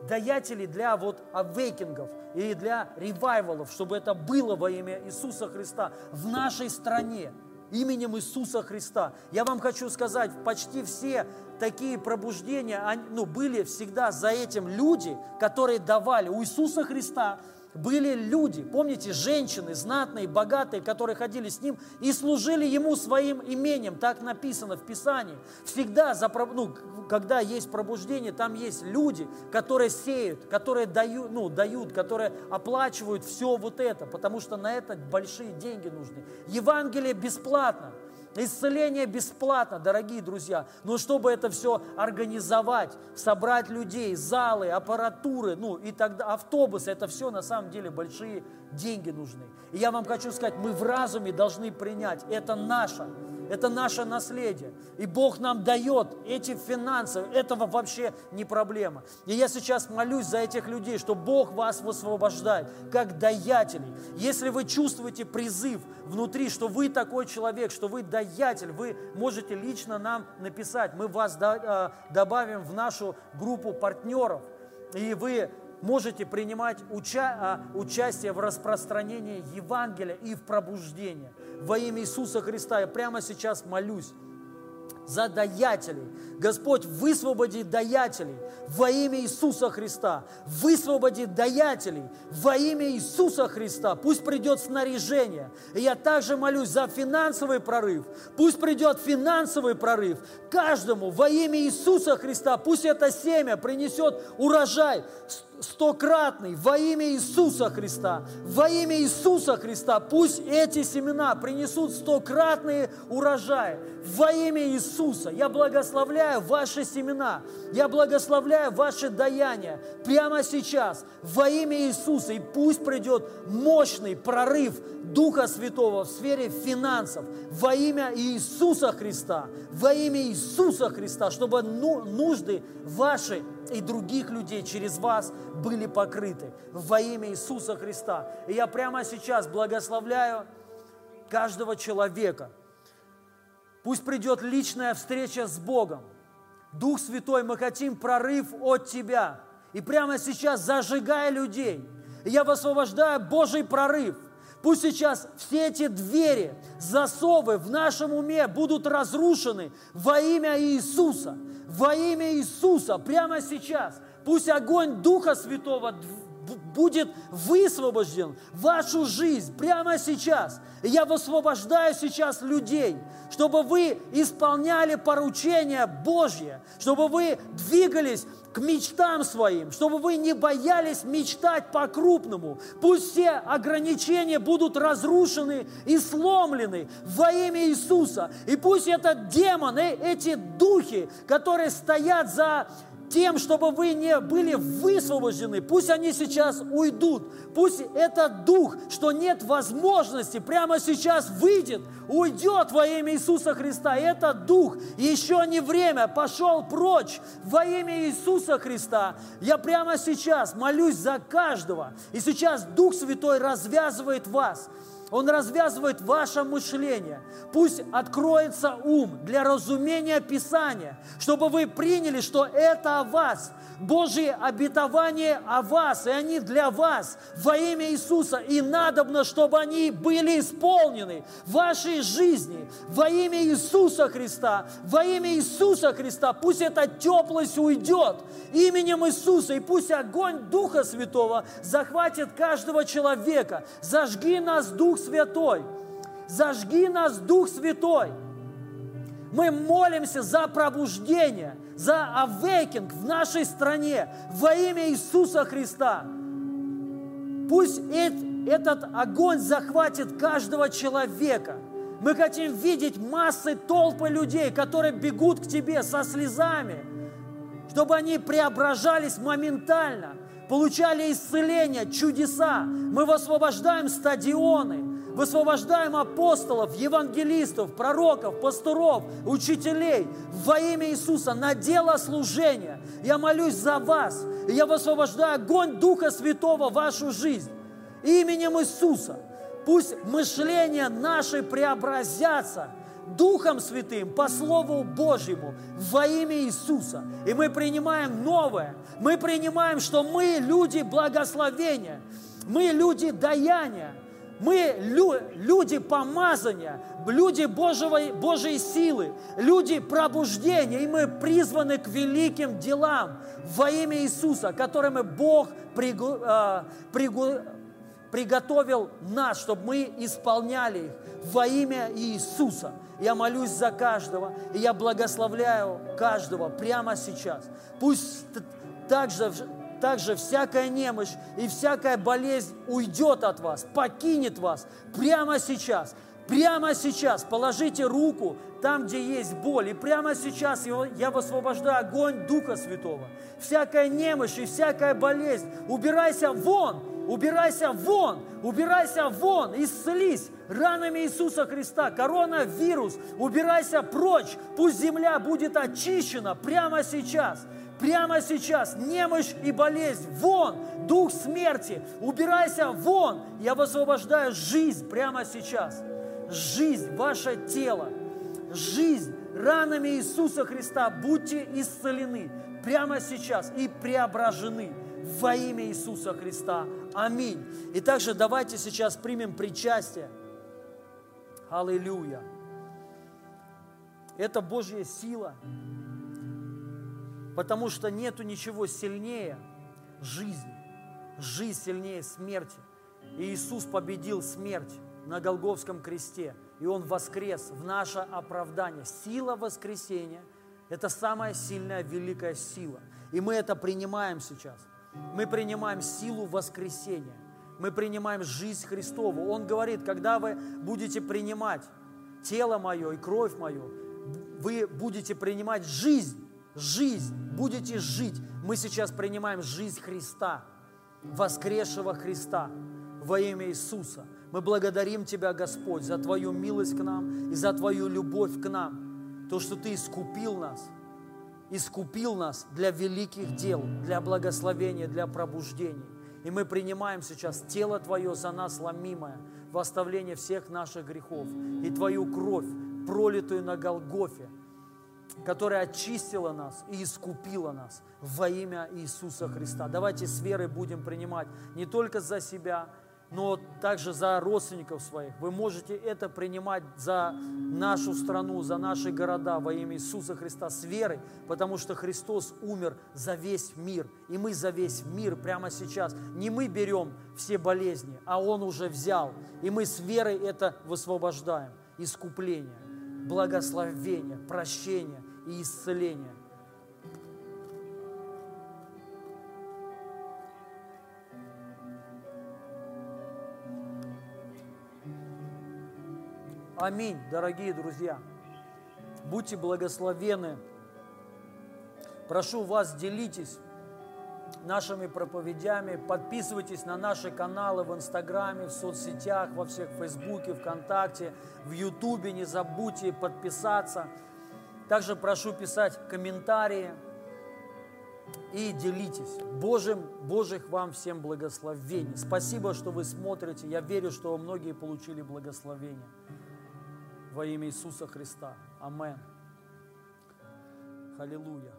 даятелей для вот авейкингов и для ревайвалов, чтобы это было во имя Иисуса Христа в нашей стране, именем Иисуса Христа. Я вам хочу сказать, почти все такие пробуждения ну, были всегда за этим люди, которые давали. У Иисуса Христа были люди, помните, женщины, знатные, богатые, которые ходили с ним и служили ему своим имением, так написано в Писании. Всегда, за, ну, когда есть пробуждение, там есть люди, которые сеют, которые дают, ну, дают, которые оплачивают все вот это, потому что на это большие деньги нужны. Евангелие бесплатно. Исцеление бесплатно, дорогие друзья. Но чтобы это все организовать, собрать людей, залы, аппаратуры, ну и тогда автобусы, это все на самом деле большие деньги нужны. И я вам хочу сказать, мы в разуме должны принять, это наше. Это наше наследие. И Бог нам дает эти финансы. Этого вообще не проблема. И я сейчас молюсь за этих людей, что Бог вас высвобождает, как даятелей. Если вы чувствуете призыв внутри, что вы такой человек, что вы даятель, вы можете лично нам написать. Мы вас э, добавим в нашу группу партнеров. И вы можете принимать уча- а, участие в распространении Евангелия и в пробуждении. Во имя Иисуса Христа я прямо сейчас молюсь за даятелей. Господь, высвободи даятелей во имя Иисуса Христа. Высвободи даятелей во имя Иисуса Христа. Пусть придет снаряжение. И я также молюсь за финансовый прорыв. Пусть придет финансовый прорыв каждому во имя Иисуса Христа. Пусть это семя принесет урожай стократный во имя Иисуса Христа. Во имя Иисуса Христа пусть эти семена принесут стократные урожаи. Во имя Иисуса я благословляю ваши семена. Я благословляю ваши даяния прямо сейчас во имя Иисуса. И пусть придет мощный прорыв Духа Святого в сфере финансов во имя Иисуса Христа. Во имя Иисуса Христа, чтобы ну, нужды ваши и других людей через вас были покрыты во имя Иисуса Христа. И я прямо сейчас благословляю каждого человека. Пусть придет личная встреча с Богом. Дух Святой, мы хотим прорыв от Тебя. И прямо сейчас зажигая людей. Я высвобождаю Божий прорыв. Пусть сейчас все эти двери, засовы в нашем уме будут разрушены во имя Иисуса во имя Иисуса прямо сейчас. Пусть огонь Духа Святого будет высвобожден вашу жизнь прямо сейчас. И я высвобождаю сейчас людей, чтобы вы исполняли поручения Божье, чтобы вы двигались к мечтам своим, чтобы вы не боялись мечтать по-крупному. Пусть все ограничения будут разрушены и сломлены во имя Иисуса. И пусть этот демон, эти духи, которые стоят за тем, чтобы вы не были высвобождены. Пусть они сейчас уйдут. Пусть этот дух, что нет возможности, прямо сейчас выйдет, уйдет во имя Иисуса Христа. Этот дух еще не время, пошел прочь во имя Иисуса Христа. Я прямо сейчас молюсь за каждого. И сейчас Дух Святой развязывает вас. Он развязывает ваше мышление. Пусть откроется ум для разумения Писания, чтобы вы приняли, что это о вас. Божьи обетования о вас, и они для вас во имя Иисуса. И надобно, чтобы они были исполнены в вашей жизни во имя Иисуса Христа. Во имя Иисуса Христа пусть эта теплость уйдет именем Иисуса, и пусть огонь Духа Святого захватит каждого человека. Зажги нас, Дух Святой. Зажги нас, Дух Святой. Мы молимся за пробуждение, за awakening в нашей стране во имя Иисуса Христа. Пусть этот огонь захватит каждого человека. Мы хотим видеть массы, толпы людей, которые бегут к Тебе со слезами, чтобы они преображались моментально, получали исцеление, чудеса. Мы высвобождаем стадионы, высвобождаем апостолов, евангелистов, пророков, пасторов, учителей во имя Иисуса на дело служения. Я молюсь за вас, и я высвобождаю огонь Духа Святого в вашу жизнь именем Иисуса. Пусть мышление наше преобразятся Духом Святым по Слову Божьему во имя Иисуса. И мы принимаем новое. Мы принимаем, что мы люди благословения, мы люди даяния, мы люди помазания, люди Божьего, Божьей силы, люди пробуждения, и мы призваны к великим делам во имя Иисуса, которыми Бог пригу, э, пригу, приготовил нас, чтобы мы исполняли их во имя Иисуса. Я молюсь за каждого, и я благословляю каждого прямо сейчас. Пусть также также всякая немощь и всякая болезнь уйдет от вас, покинет вас прямо сейчас. Прямо сейчас положите руку там, где есть боль. И прямо сейчас я высвобождаю огонь Духа Святого. Всякая немощь и всякая болезнь, убирайся вон, убирайся вон, убирайся вон, исцелись ранами Иисуса Христа. Коронавирус, убирайся прочь, пусть земля будет очищена прямо сейчас. Прямо сейчас немощь и болезнь, вон, дух смерти, убирайся вон. Я высвобождаю жизнь прямо сейчас. Жизнь, ваше тело, жизнь ранами Иисуса Христа. Будьте исцелены прямо сейчас и преображены во имя Иисуса Христа. Аминь. И также давайте сейчас примем причастие. Аллилуйя. Это Божья сила, потому что нету ничего сильнее жизни. Жизнь сильнее смерти. И Иисус победил смерть на Голговском кресте, и Он воскрес в наше оправдание. Сила воскресения – это самая сильная, великая сила. И мы это принимаем сейчас – мы принимаем силу воскресения. Мы принимаем жизнь Христову. Он говорит, когда вы будете принимать тело мое и кровь мою, вы будете принимать жизнь, жизнь, будете жить. Мы сейчас принимаем жизнь Христа, воскресшего Христа во имя Иисуса. Мы благодарим Тебя, Господь, за Твою милость к нам и за Твою любовь к нам. То, что Ты искупил нас – искупил нас для великих дел, для благословения, для пробуждений. И мы принимаем сейчас тело Твое за нас ломимое, в оставление всех наших грехов, и Твою кровь, пролитую на Голгофе, которая очистила нас и искупила нас во имя Иисуса Христа. Давайте с верой будем принимать не только за себя, но также за родственников своих. Вы можете это принимать за нашу страну, за наши города во имя Иисуса Христа с верой, потому что Христос умер за весь мир, и мы за весь мир прямо сейчас. Не мы берем все болезни, а Он уже взял, и мы с верой это высвобождаем. Искупление, благословение, прощение и исцеление – Аминь, дорогие друзья. Будьте благословены. Прошу вас, делитесь нашими проповедями, подписывайтесь на наши каналы в Инстаграме, в соцсетях, во всех Фейсбуке, ВКонтакте, в Ютубе. Не забудьте подписаться. Также прошу писать комментарии и делитесь. Божьим, Божьих вам всем благословений. Спасибо, что вы смотрите. Я верю, что многие получили благословение во имя Иисуса Христа. Амен. Аллилуйя.